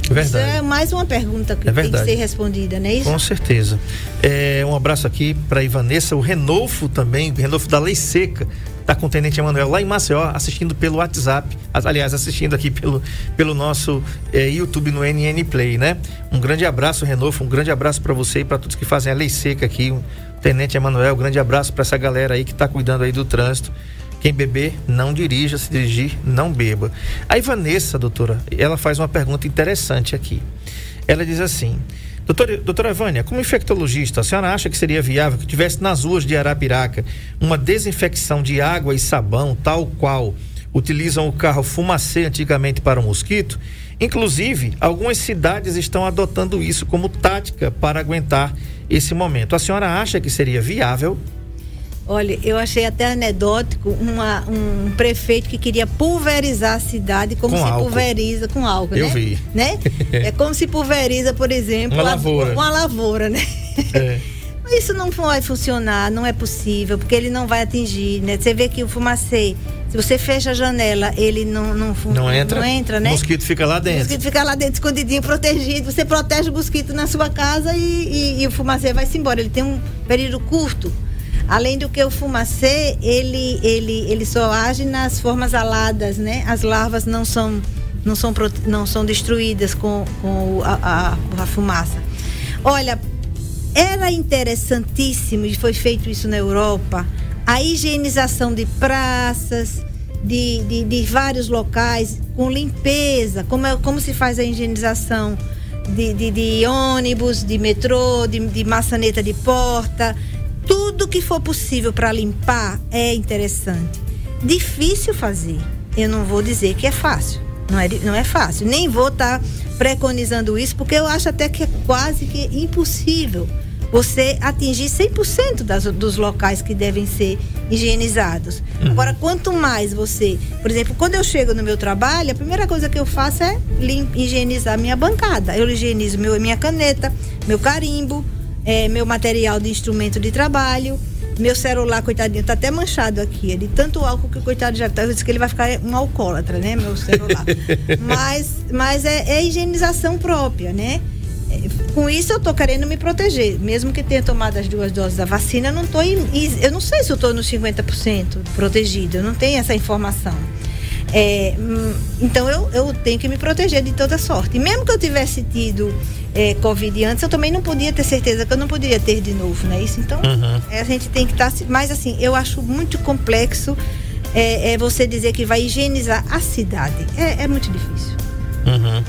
[SPEAKER 4] Isso
[SPEAKER 3] Verdade.
[SPEAKER 4] é mais uma pergunta que
[SPEAKER 3] É
[SPEAKER 4] tem que ser respondida, não é isso?
[SPEAKER 3] Com certeza. É, um abraço aqui para Ivanessa, o Renolfo também, o Renolfo da Lei Seca, tá com o Tenente Emanuel lá em Maceió, assistindo pelo WhatsApp, aliás, assistindo aqui pelo, pelo nosso é, YouTube no NN Play, né? Um grande abraço, Renolfo, um grande abraço para você e para todos que fazem a Lei Seca aqui, Tenente Emanuel, um grande abraço para essa galera aí que tá cuidando aí do trânsito. Quem beber, não dirija, se dirigir, não beba. A Ivanessa, doutora, ela faz uma pergunta interessante aqui. Ela diz assim: Doutora, doutora Vânia, como infectologista, a senhora acha que seria viável que tivesse nas ruas de Arapiraca uma desinfecção de água e sabão, tal qual utilizam o carro fumacê antigamente para o mosquito? Inclusive, algumas cidades estão adotando isso como tática para aguentar esse momento. A senhora acha que seria viável?
[SPEAKER 4] Olha, eu achei até anedótico uma- um prefeito que queria pulverizar a cidade como
[SPEAKER 3] Com
[SPEAKER 4] se
[SPEAKER 3] álcool.
[SPEAKER 4] pulveriza com álcool,
[SPEAKER 3] Eu
[SPEAKER 4] né?
[SPEAKER 3] vi.
[SPEAKER 4] Né? [LAUGHS] É como se pulveriza, por exemplo,
[SPEAKER 3] Uma lavoura.
[SPEAKER 4] uma lavoura, né?
[SPEAKER 3] É. [LAUGHS]
[SPEAKER 4] Isso não vai funcionar, não é possível, porque ele não vai atingir, né? Você vê que o fumacê, se você fecha a janela, ele não não,
[SPEAKER 3] Não entra?
[SPEAKER 4] não entra, né?
[SPEAKER 3] O mosquito fica lá
[SPEAKER 4] O
[SPEAKER 3] dentro.
[SPEAKER 4] mosquito fica lá dentro escondidinho, protegido. Você protege o mosquito na sua casa e, e- e o fumacê vai-se embora. Ele tem um período curto. Além do que o fumacê, ele, ele, ele só age nas formas aladas, né? As larvas não são, não são, não são destruídas com, com a, a, a fumaça. Olha, era interessantíssimo, e foi feito isso na Europa, a higienização de praças, de, de, de vários locais, com limpeza, como, é, como se faz a higienização de, de, de ônibus, de metrô, de, de maçaneta de porta. Tudo que for possível para limpar é interessante. Difícil fazer. Eu não vou dizer que é fácil. Não é, não é fácil. Nem vou estar preconizando isso, porque eu acho até que é quase que impossível você atingir 100% das, dos locais que devem ser higienizados. Agora, quanto mais você. Por exemplo, quando eu chego no meu trabalho, a primeira coisa que eu faço é lim- higienizar minha bancada. Eu higienizo meu, minha caneta, meu carimbo, eh, meu material de instrumento de trabalho. Meu celular, coitadinho, tá até manchado aqui. É de tanto álcool que o coitado já tá. Eu disse que ele vai ficar um alcoólatra, né? Meu celular. [LAUGHS] mas mas é, é higienização própria, né? É, Com isso eu tô querendo me proteger. Mesmo que tenha tomado as duas doses da vacina, eu não tô em- eu não sei se eu tô nos 50% protegido. Eu não tenho essa informação. É, hum, então eu, eu tenho que me proteger de toda sorte. Mesmo que eu tivesse tido é, Covid antes, eu também não podia ter certeza que eu não poderia ter de novo, não é isso? Então,
[SPEAKER 3] Uhum.
[SPEAKER 4] é, a gente tem que estar. Mas assim, eu acho muito complexo é, é você dizer que vai higienizar a cidade. É, é muito difícil.
[SPEAKER 3] Uhum.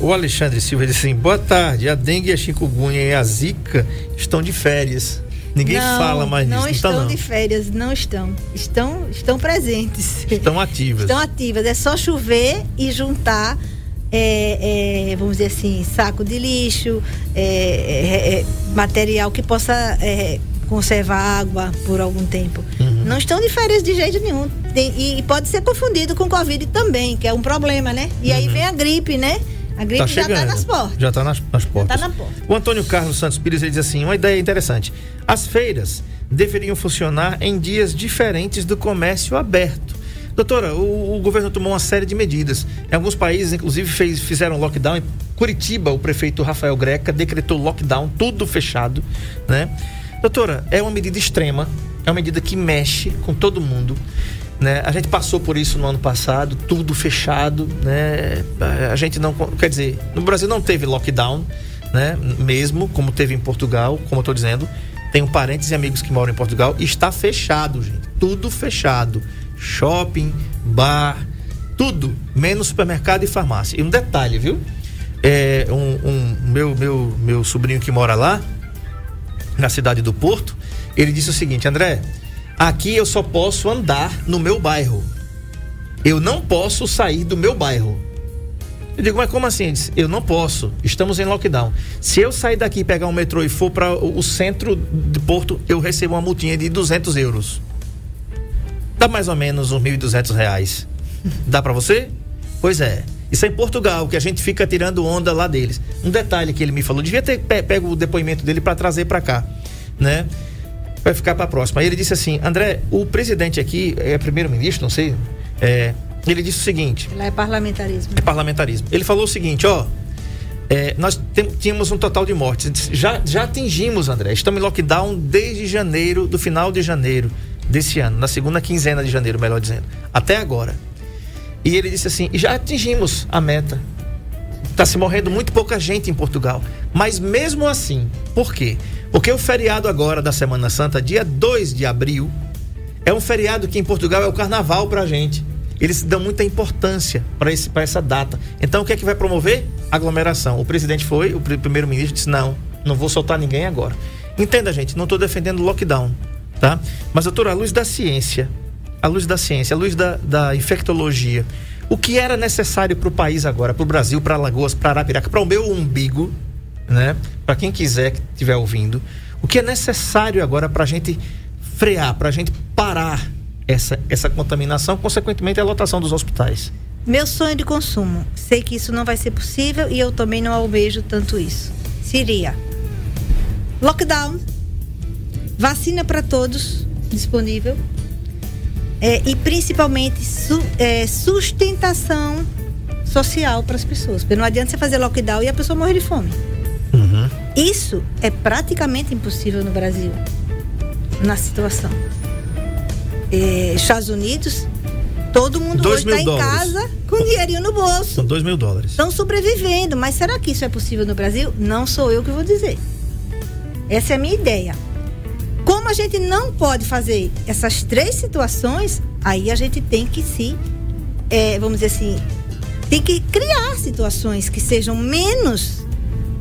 [SPEAKER 3] O Alexandre Silva disse assim: boa tarde. A dengue, a chikungunya e a zika estão de férias. Ninguém
[SPEAKER 4] não,
[SPEAKER 3] fala mais
[SPEAKER 4] não
[SPEAKER 3] disso,
[SPEAKER 4] estão
[SPEAKER 3] não. tá, não.
[SPEAKER 4] de férias, não estão. Estão, estão presentes.
[SPEAKER 3] Estão ativas.
[SPEAKER 4] Estão ativas. É só chover e juntar, é, é, vamos dizer assim, saco de lixo, é, é, é, material que possa é, conservar água por algum tempo.
[SPEAKER 3] Uhum.
[SPEAKER 4] Não estão de férias de jeito nenhum. Tem- e, e pode ser confundido com Covid também, que é um problema, né? E aí vem a gripe, né? A gripe
[SPEAKER 3] Tá
[SPEAKER 4] já está nas portas.
[SPEAKER 3] Já está nas, nas portas.
[SPEAKER 4] tá na porta.
[SPEAKER 3] O Antônio Carlos Santos Pires ele diz assim: uma ideia interessante. As feiras deveriam funcionar em dias diferentes do comércio aberto. Doutora, o, o governo tomou uma série de medidas. Em alguns países, inclusive, fez, fizeram lockdown. Em Curitiba, o prefeito Rafael Greca decretou lockdown, tudo fechado, né? Doutora, é uma medida extrema, é uma medida que mexe com todo mundo. Né? A gente passou por isso no ano passado, tudo fechado, né? A gente não, quer dizer, no Brasil não teve lockdown, né? Mesmo como teve em Portugal, como eu estou dizendo, tenho parentes e amigos que moram em Portugal, está fechado, gente, tudo fechado, shopping, bar, tudo, menos supermercado e farmácia. E um detalhe, viu? É, um, um meu, meu, meu sobrinho que mora lá, na cidade do Porto, ele disse o seguinte, André, Aqui eu só posso andar no meu bairro. Eu não posso sair do meu bairro. Eu digo, mas como assim? Eu não posso. Estamos em lockdown. Se eu sair daqui, pegar um metrô e for para o centro de Porto, eu recebo uma multinha de 200 euros. Dá mais ou menos uns 1.200 reais. Dá para você? Pois é. Isso é em Portugal, que a gente fica tirando onda lá deles. Um detalhe que ele me falou, devia ter pego o depoimento dele para trazer para cá, né? Vai ficar para a próxima. Ele disse assim: André, o presidente aqui é primeiro-ministro, não sei. É, ele disse o seguinte:
[SPEAKER 4] Lá é parlamentarismo.
[SPEAKER 3] É parlamentarismo. Ele falou o seguinte: ó. É, nós tínhamos um total de mortes. Já, já atingimos, André. Estamos em lockdown desde janeiro, do final de janeiro desse ano, na segunda quinzena de janeiro, melhor dizendo, até agora. E ele disse assim: já atingimos a meta. Está se morrendo muito pouca gente em Portugal. Mas mesmo assim, por quê? Porque o feriado agora da Semana Santa, dia 2 de abril, é um feriado que em Portugal é o carnaval pra gente. Eles dão muita importância para essa data. Então o que é que vai promover? Aglomeração. O presidente foi, o primeiro-ministro disse: não, não vou soltar ninguém agora. Entenda, gente, não estou defendendo lockdown, tá? Mas, doutor, à luz da ciência, à luz da ciência, à luz da, da infectologia, o que era necessário para o país agora, para o Brasil, para Alagoas, para Arapiraca, para o meu umbigo, né? Para quem quiser que estiver ouvindo, o que é necessário agora para a gente frear, para a gente parar essa, essa contaminação, consequentemente a lotação dos hospitais?
[SPEAKER 4] Meu sonho de consumo. Sei que isso não vai ser possível e eu também não almejo tanto isso. Seria lockdown, vacina para todos disponível é, e principalmente su, é, sustentação social para as pessoas. Porque não adianta você fazer lockdown e a pessoa morrer de fome. Uhum. Isso é praticamente impossível no Brasil, na situação. É, Estados Unidos, todo mundo hoje está em casa com dinheirinho no bolso.
[SPEAKER 3] São dois mil dólares.
[SPEAKER 4] Estão sobrevivendo, mas será que isso é possível no Brasil? Não sou eu que vou dizer. Essa é a minha ideia. Como a gente não pode fazer essas três situações, aí a gente tem que se, é, vamos dizer assim, tem que criar situações que sejam menos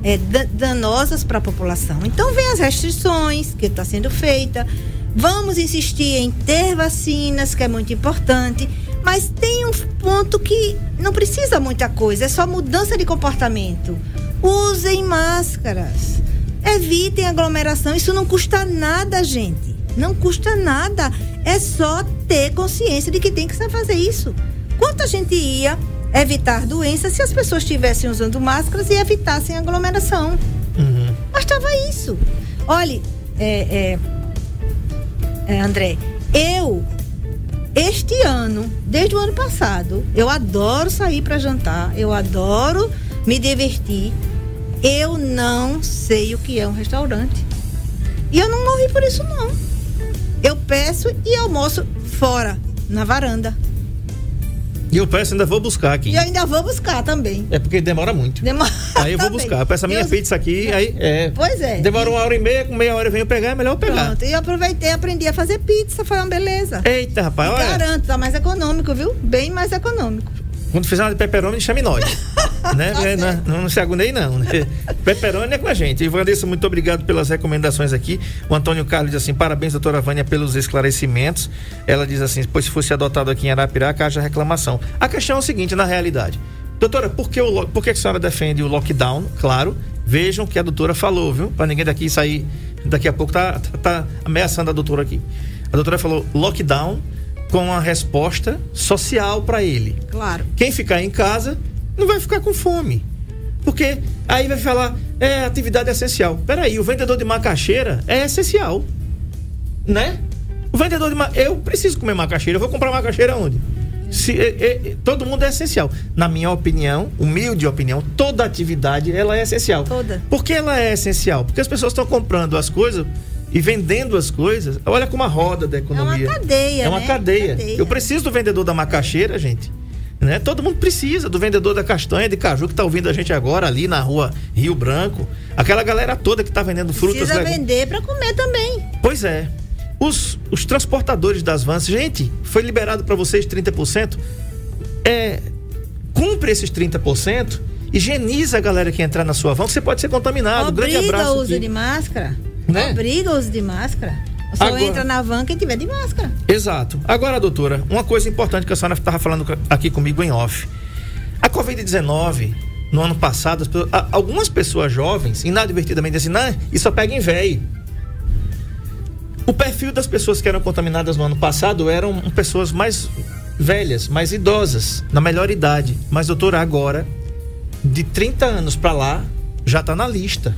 [SPEAKER 4] é, danosas para a população. Então, vem as restrições que está sendo feita. Vamos insistir em ter vacinas, que é muito importante. Mas tem um ponto que não precisa muita coisa, é só mudança de comportamento. Usem máscaras. Evitem aglomeração. Isso não custa nada, gente. Não custa nada. É só ter consciência de que tem que fazer isso. Quanta gente ia evitar doenças se as pessoas estivessem usando máscaras e evitassem aglomeração. Uhum. Bastava isso. Olhe, é, é, é, André, eu este ano, desde o ano passado, eu adoro sair para jantar, eu adoro me divertir. Eu não sei o que é um restaurante. E eu não morri por isso não. Eu peço e almoço fora, na varanda.
[SPEAKER 3] E eu peço, ainda vou buscar aqui.
[SPEAKER 4] E eu ainda vou buscar também.
[SPEAKER 3] É porque demora muito. Demora. Aí eu vou buscar. Eu peço a minha pizza aqui, aí é.
[SPEAKER 4] Pois é.
[SPEAKER 3] Demora uma hora e meia, com meia hora eu venho pegar, é melhor eu pegar. Pronto.
[SPEAKER 4] E eu aproveitei, aprendi a fazer pizza, foi uma beleza.
[SPEAKER 3] Eita, rapaz,
[SPEAKER 4] e olha. Garanto, tá mais econômico, viu? Bem mais econômico.
[SPEAKER 3] Quando fizer uma de pepperoni, chame nós. [LAUGHS] né? tá é, não, não, se agunei, não. Né? pepperoni é com a gente. E Vanessa, muito obrigado pelas recomendações aqui. O Antônio Carlos diz assim: parabéns, doutora Vânia, pelos esclarecimentos. Ela diz assim: pois se fosse adotado aqui em Arapiraca, haja reclamação. A questão é o seguinte, na realidade. Doutora, por que, o, por que a senhora defende o lockdown? Claro, vejam que a doutora falou, viu? Para ninguém daqui sair. Daqui a pouco tá, tá, tá ameaçando a doutora aqui. A doutora falou lockdown com uma resposta social para ele.
[SPEAKER 4] Claro.
[SPEAKER 3] Quem ficar em casa não vai ficar com fome. Porque aí vai falar, é atividade essencial. Peraí, o vendedor de macaxeira é essencial. né? O vendedor de ma... eu preciso comer macaxeira, eu vou comprar macaxeira onde? Se, é, é, todo mundo é essencial. Na minha opinião, humilde opinião, toda atividade ela é essencial.
[SPEAKER 4] Toda.
[SPEAKER 3] Por que ela é essencial? Porque as pessoas estão comprando as coisas e vendendo as coisas. Olha como a roda da economia.
[SPEAKER 4] É uma cadeia,
[SPEAKER 3] É uma
[SPEAKER 4] né?
[SPEAKER 3] cadeia.
[SPEAKER 4] Cadeia.
[SPEAKER 3] Eu preciso do vendedor da macaxeira, gente. Né? Todo mundo precisa do vendedor da castanha de caju que está ouvindo a gente agora ali na rua Rio Branco. Aquela galera toda que está vendendo frutas.
[SPEAKER 4] Precisa
[SPEAKER 3] legumes.
[SPEAKER 4] vender para comer também.
[SPEAKER 3] Pois é. Os, os transportadores das vans, gente, foi liberado para vocês 30%. É, cumpre esses 30%, higieniza a galera que entrar na sua van, você pode ser contaminado. Grande
[SPEAKER 4] Obriga
[SPEAKER 3] abraço.
[SPEAKER 4] o uso
[SPEAKER 3] aqui.
[SPEAKER 4] de máscara.
[SPEAKER 3] Né?
[SPEAKER 4] Obriga o uso de máscara. Só
[SPEAKER 3] Agora-
[SPEAKER 4] entra na van quem tiver de máscara.
[SPEAKER 3] Exato. Agora, doutora, uma coisa importante que a senhora estava falando aqui comigo em off. A Covid-19, no ano passado, pessoas- algumas pessoas jovens, inadvertidamente, assim, não, isso só pega em velho. O perfil das pessoas que eram contaminadas no ano passado eram pessoas mais velhas, mais idosas, na melhor idade. Mas, doutora, agora, de 30 anos para lá, já está na lista.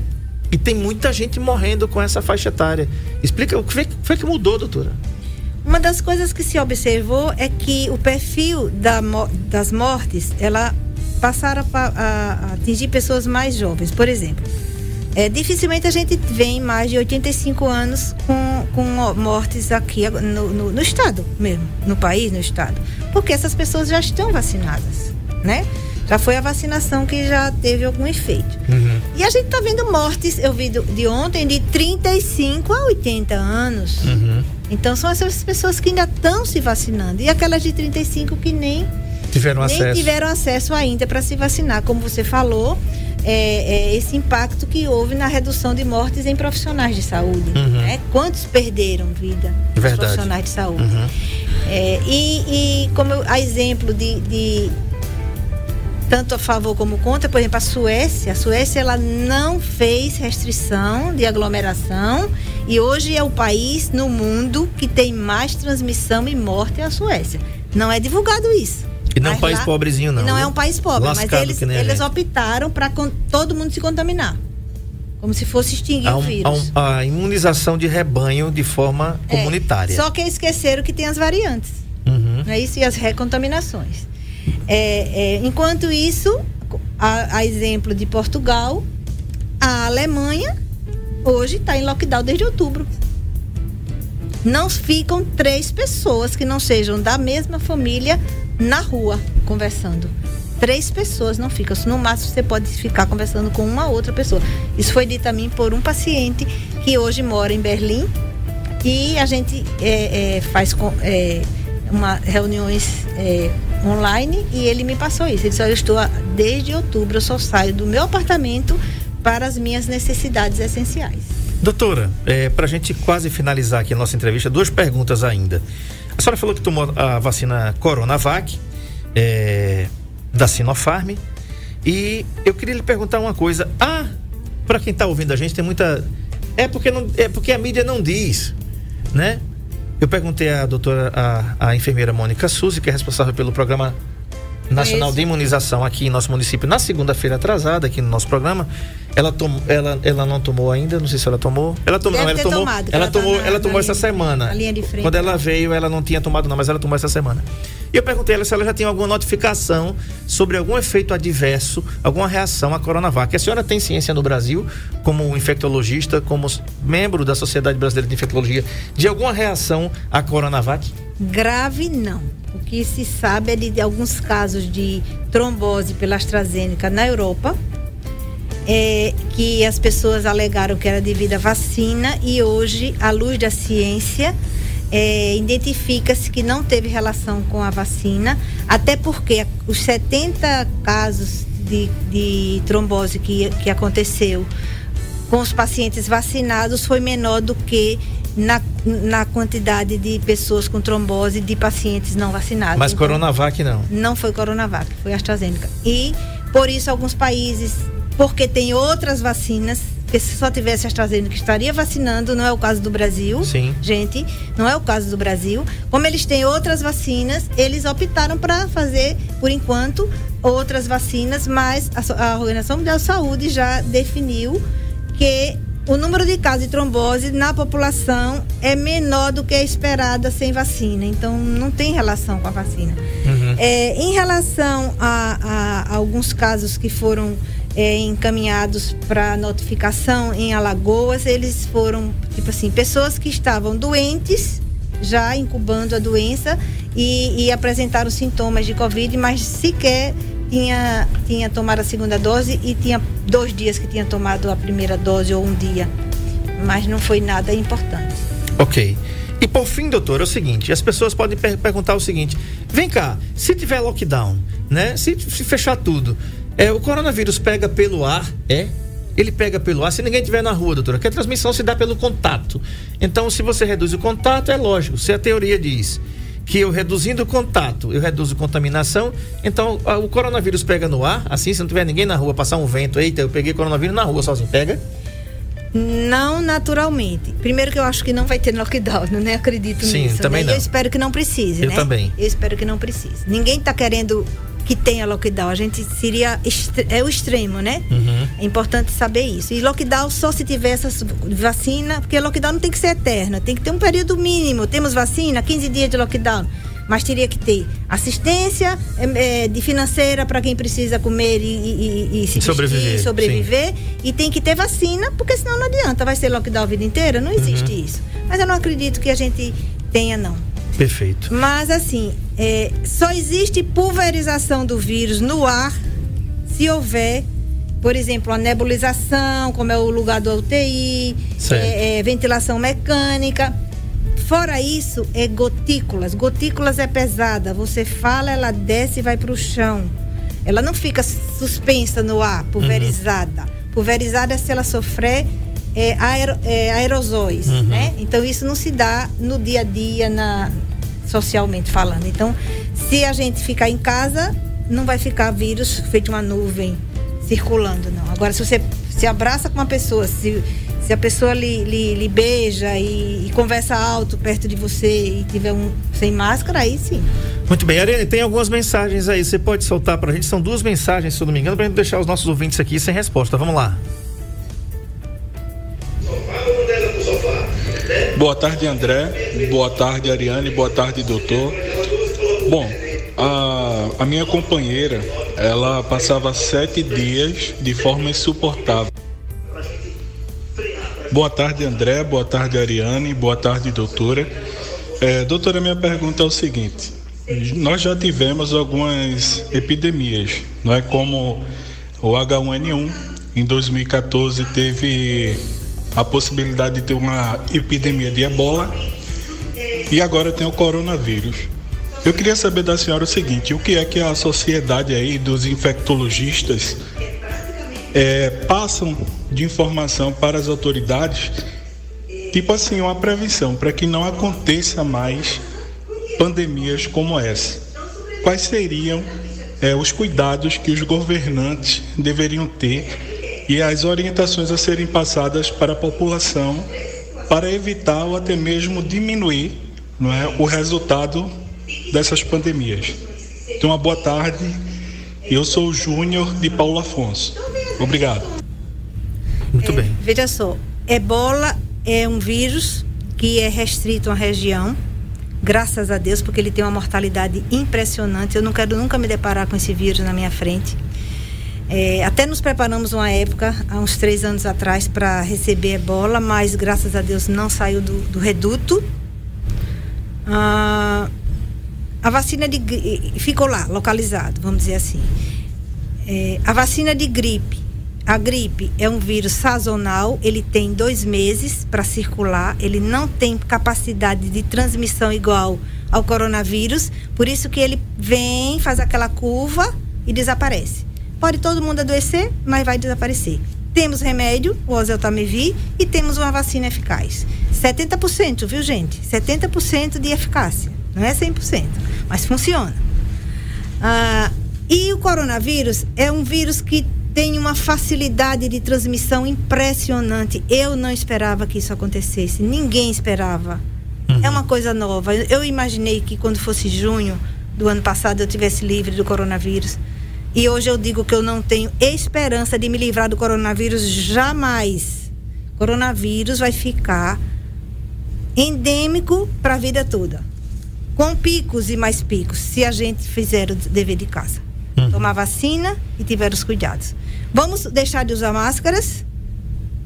[SPEAKER 3] E tem muita gente morrendo com essa faixa etária. Explica o que foi, que mudou, doutora?
[SPEAKER 4] Uma das coisas que se observou é que o perfil da das mortes, ela passaram a, a- atingir pessoas mais jovens. Por exemplo, é, dificilmente a gente vê mais de 85 anos com, com mo- mortes aqui no, no- no estado mesmo, no país, no estado. Porque essas pessoas já estão vacinadas, né? Já foi a vacinação que já teve algum efeito. E a gente tá vendo mortes, eu vi de ontem, de 35 a 80 anos. Então são essas pessoas que ainda estão se vacinando. E aquelas de 35 que nem,
[SPEAKER 3] Tiveram
[SPEAKER 4] nem
[SPEAKER 3] acesso.
[SPEAKER 4] tiveram acesso ainda para se vacinar. Como você falou, é, é esse impacto que houve na redução de mortes em profissionais de saúde.
[SPEAKER 3] Uhum.
[SPEAKER 4] né? Quantos perderam vida
[SPEAKER 3] Verdade.
[SPEAKER 4] profissionais de saúde?
[SPEAKER 3] Uhum.
[SPEAKER 4] É, e, e como a exemplo de, de tanto a favor como contra, por exemplo, a Suécia, a Suécia ela não fez restrição de aglomeração e hoje é o país no mundo que tem mais transmissão e morte é a Suécia. Não é divulgado isso.
[SPEAKER 3] E não é um país
[SPEAKER 4] lá-
[SPEAKER 3] pobrezinho, não.
[SPEAKER 4] não é um país pobre,
[SPEAKER 3] Lascado
[SPEAKER 4] mas eles,
[SPEAKER 3] a
[SPEAKER 4] eles optaram para todo mundo se contaminar. Como se fosse extinguir
[SPEAKER 3] Há
[SPEAKER 4] o
[SPEAKER 3] um-
[SPEAKER 4] vírus.
[SPEAKER 3] há um- a imunização de rebanho de forma
[SPEAKER 4] É,
[SPEAKER 3] comunitária.
[SPEAKER 4] Só que esqueceram que tem as variantes.
[SPEAKER 3] Uhum.
[SPEAKER 4] É isso? E as recontaminações. É, é, enquanto isso, a, a exemplo de Portugal, a Alemanha hoje está em lockdown desde outubro. Não ficam três pessoas que não sejam da mesma família na rua conversando. Três pessoas não ficam. No máximo você pode ficar conversando com uma outra pessoa. Isso foi dito a mim por um paciente que hoje mora em Berlim e a gente é, é, faz é, uma, reuniões é, online e ele me passou isso. Ele disse: eu estou desde outubro, eu só saio do meu apartamento para as minhas necessidades essenciais.
[SPEAKER 3] Doutora, é, para a gente quase finalizar aqui a nossa entrevista, duas perguntas ainda. A senhora falou que tomou a vacina Coronavac, é, da Sinopharm, e eu queria lhe perguntar uma coisa. Ah, para quem está ouvindo a gente, tem muita. É porque, não, é porque a mídia não diz, né? Eu perguntei à doutora, a, a enfermeira Mônica Suzy, que é responsável pelo programa Nacional de Imunização aqui em nosso município, na segunda-feira atrasada, aqui no nosso programa. Ela, tom, ela, ela não tomou ainda, não sei se ela tomou. Ela tomou, não, ela tomou.
[SPEAKER 4] tomado,
[SPEAKER 3] ela
[SPEAKER 4] ela tá
[SPEAKER 3] tomou,
[SPEAKER 4] na-
[SPEAKER 3] ela tomou essa
[SPEAKER 4] linha-
[SPEAKER 3] semana.
[SPEAKER 4] na linha de frente.
[SPEAKER 3] Quando ela veio, ela não tinha tomado, não, mas ela tomou essa semana. E eu perguntei a ela se ela já tinha alguma notificação sobre algum efeito adverso, alguma reação à Coronavac. A senhora tem ciência no Brasil, como infectologista, como membro da Sociedade Brasileira de Infectologia, de alguma reação à Coronavac?
[SPEAKER 4] Grave não. O que se sabe é de, alguns casos de trombose pela AstraZeneca na Europa, é, que as pessoas alegaram que era devido à vacina e hoje, à luz da ciência, é, identifica-se que não teve relação com a vacina, até porque os 70 casos de, de trombose que, que aconteceu com os pacientes vacinados foi menor do que na, na quantidade de pessoas com trombose de pacientes não vacinados.
[SPEAKER 3] Mas
[SPEAKER 4] Então,
[SPEAKER 3] Coronavac não.
[SPEAKER 4] não foi Coronavac, foi AstraZeneca. E por isso alguns países, porque tem outras vacinas, porque se só tivesse AstraZeneca estaria vacinando, não é o caso do Brasil.
[SPEAKER 3] Sim.
[SPEAKER 4] Gente, não é o caso do Brasil. Como eles têm outras vacinas, eles optaram para fazer, por enquanto, outras vacinas, mas a, a Organização Mundial de Saúde já definiu que o número de casos de trombose na população é menor do que a esperada sem vacina. Então, não tem relação com a vacina. Uhum. É, em relação a, a, alguns casos que foram é, encaminhados para notificação em Alagoas, eles foram, tipo assim, pessoas que estavam doentes, já incubando a doença e, e apresentaram sintomas de Covid, mas sequer tinha, tinha tomado a segunda dose e tinha dois dias que tinha tomado a primeira dose ou um dia. Mas não foi nada importante.
[SPEAKER 3] Ok. E por fim, doutor, é o seguinte: as pessoas podem per perguntar o seguinte: vem cá, se tiver lockdown, né? Se, se fechar tudo, é, o coronavírus pega pelo ar? É? Ele pega pelo ar se ninguém estiver na rua, doutora, que a transmissão se dá pelo contato. Então, se você reduz o contato, é lógico. Se a teoria diz que eu reduzindo o contato, eu reduzo contaminação. Então, o coronavírus pega no ar, assim, se não tiver ninguém na rua, passar um vento, eita, eu peguei coronavírus na rua sozinho, pega?
[SPEAKER 4] Não naturalmente. Primeiro que eu acho que não vai ter lockdown, não né? acredito
[SPEAKER 3] Sim,
[SPEAKER 4] nisso.
[SPEAKER 3] Também
[SPEAKER 4] né?
[SPEAKER 3] não.
[SPEAKER 4] Eu espero que não precise,
[SPEAKER 3] eu
[SPEAKER 4] né?
[SPEAKER 3] também.
[SPEAKER 4] Eu espero que não precise. Ninguém está querendo que tenha lockdown. A gente seria é o extremo, né? Uhum. É importante saber isso. E lockdown só se tiver essa vacina, porque lockdown não tem que ser eterno, tem que ter um período mínimo. Temos vacina, 15 dias de lockdown mas teria que ter assistência é, de financeira para quem precisa comer e, e, e se
[SPEAKER 3] sobreviver,
[SPEAKER 4] vestir, sobreviver e tem que ter vacina, porque senão não adianta, vai ser lockdown a vida inteira, não existe uhum. isso. Mas eu não acredito que a gente tenha não.
[SPEAKER 3] Perfeito.
[SPEAKER 4] Mas assim, é, só existe pulverização do vírus no ar se houver, por exemplo, a nebulização, como é o lugar do UTI, é, é, ventilação mecânica. Fora isso, é gotículas. Gotículas é pesada. Você fala, ela desce e vai para o chão. Ela não fica suspensa no ar, pulverizada. Uhum. Pulverizada é se ela sofrer é, aer, é, aerosóis, uhum. né? Então isso não se dá no dia a dia, na, socialmente falando. Então, se a gente ficar em casa, não vai ficar vírus feito uma nuvem circulando, não. Agora, se você se abraça com uma pessoa, se, se a pessoa lhe, lhe, lhe beija e, e, conversa alto perto de você e tiver um sem máscara, aí sim.
[SPEAKER 3] Muito bem, Ariane, tem algumas mensagens aí, você pode soltar pra gente, são duas mensagens, se eu não me engano, pra gente deixar os nossos ouvintes aqui sem resposta. Vamos lá.
[SPEAKER 6] Boa tarde, André. Boa tarde, Ariane. Boa tarde, doutor. Bom, a, a minha companheira, ela passava sete dias de forma insuportável. Boa tarde, André. Boa tarde, Ariane. Boa tarde, doutora. É, doutora, minha pergunta é o seguinte: nós já tivemos algumas epidemias, não é como o H1N1. Em 2014 teve a possibilidade de ter uma epidemia de ebola e agora tem o coronavírus. Eu queria saber da senhora o seguinte: o que é que a sociedade aí dos infectologistas é, passam de informação para as autoridades, tipo assim, uma prevenção para que não aconteça mais pandemias como essa? Quais seriam é, os cuidados que os governantes deveriam ter e as orientações a serem passadas para a população para evitar ou até mesmo diminuir não é, o resultado dessas pandemias. Então, uma boa tarde. Eu sou o Júnior de Paulo Afonso. Obrigado.
[SPEAKER 3] Muito é, bem.
[SPEAKER 4] Veja só, ebola é um vírus que é restrito a uma região, graças a Deus, porque ele tem uma mortalidade impressionante. Eu não quero nunca me deparar com esse vírus na minha frente. É, até nos preparamos uma época, há uns três anos atrás, para receber ebola, mas graças a Deus não saiu do, do reduto. Ah, a vacina de ficou lá, localizado, vamos dizer assim. É, a vacina de gripe. A gripe é um vírus sazonal, ele tem dois meses para circular, ele não tem capacidade de transmissão igual ao coronavírus, por isso que ele vem, faz aquela curva e desaparece. Pode todo mundo adoecer, mas vai desaparecer. Temos remédio, o oseltamivir, e temos uma vacina eficaz. 70%, viu, gente? 70% de eficácia. Não é 100%, mas funciona. Ah, e o coronavírus é um vírus que tem uma facilidade de transmissão impressionante. Eu não esperava que isso acontecesse. Ninguém esperava. Uhum. É uma coisa nova. Eu imaginei que quando fosse junho do ano passado eu tivesse livre do coronavírus. E hoje eu digo que eu não tenho esperança de me livrar do coronavírus jamais. Coronavírus vai ficar endêmico para a vida toda. Com picos e mais picos, se a gente fizer o dever de casa.
[SPEAKER 3] Uhum.
[SPEAKER 4] Tomar vacina e tiver os cuidados. Vamos deixar de usar máscaras?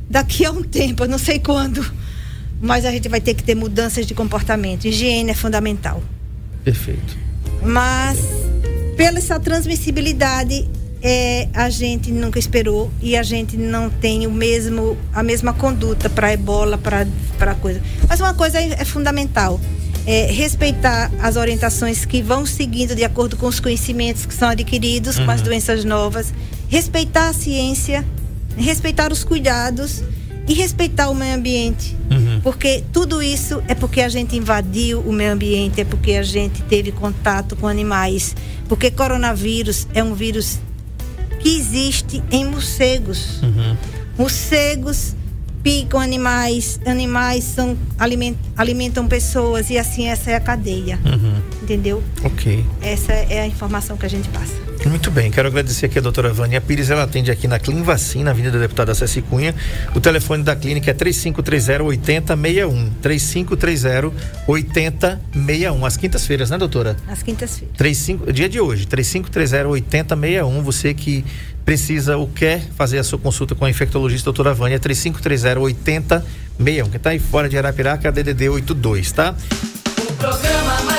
[SPEAKER 4] Daqui a um tempo, eu não sei quando, mas a gente vai ter que ter mudanças de comportamento. Higiene é fundamental.
[SPEAKER 3] Perfeito.
[SPEAKER 4] Mas pela essa transmissibilidade é, a gente nunca esperou e a gente não tem o mesmo a mesma conduta para ebola para para coisa mas uma coisa é, é fundamental é respeitar as orientações que vão seguindo de acordo com os conhecimentos que são adquiridos com as doenças novas respeitar a ciência respeitar os cuidados e respeitar o meio ambiente
[SPEAKER 3] Uhum.
[SPEAKER 4] porque tudo isso é porque a gente invadiu o meio ambiente, é porque a gente teve contato com animais. Porque coronavírus é um vírus que existe em morcegos.
[SPEAKER 3] Uhum.
[SPEAKER 4] Morcegos picam animais, animais são, aliment, alimentam pessoas e assim essa é a cadeia.
[SPEAKER 3] Uhum.
[SPEAKER 4] Entendeu?
[SPEAKER 3] Ok.
[SPEAKER 4] Essa é a informação que a gente passa.
[SPEAKER 3] Muito bem, quero agradecer aqui a doutora Vânia Pires, ela atende aqui na Clín Vacina, Avenida Deputada Ceci Cunha. O telefone da clínica é 3530-8061. 3530-8061. Às quintas-feiras, né, doutora?
[SPEAKER 4] Às quintas-feiras.
[SPEAKER 3] 35, dia de hoje, 3530-8061. Você que precisa ou quer fazer a sua consulta com a infectologista doutora Vânia, 3530-8061. Quem está aí fora de Arapiraca é a DDD 82, tá?
[SPEAKER 2] O programa mais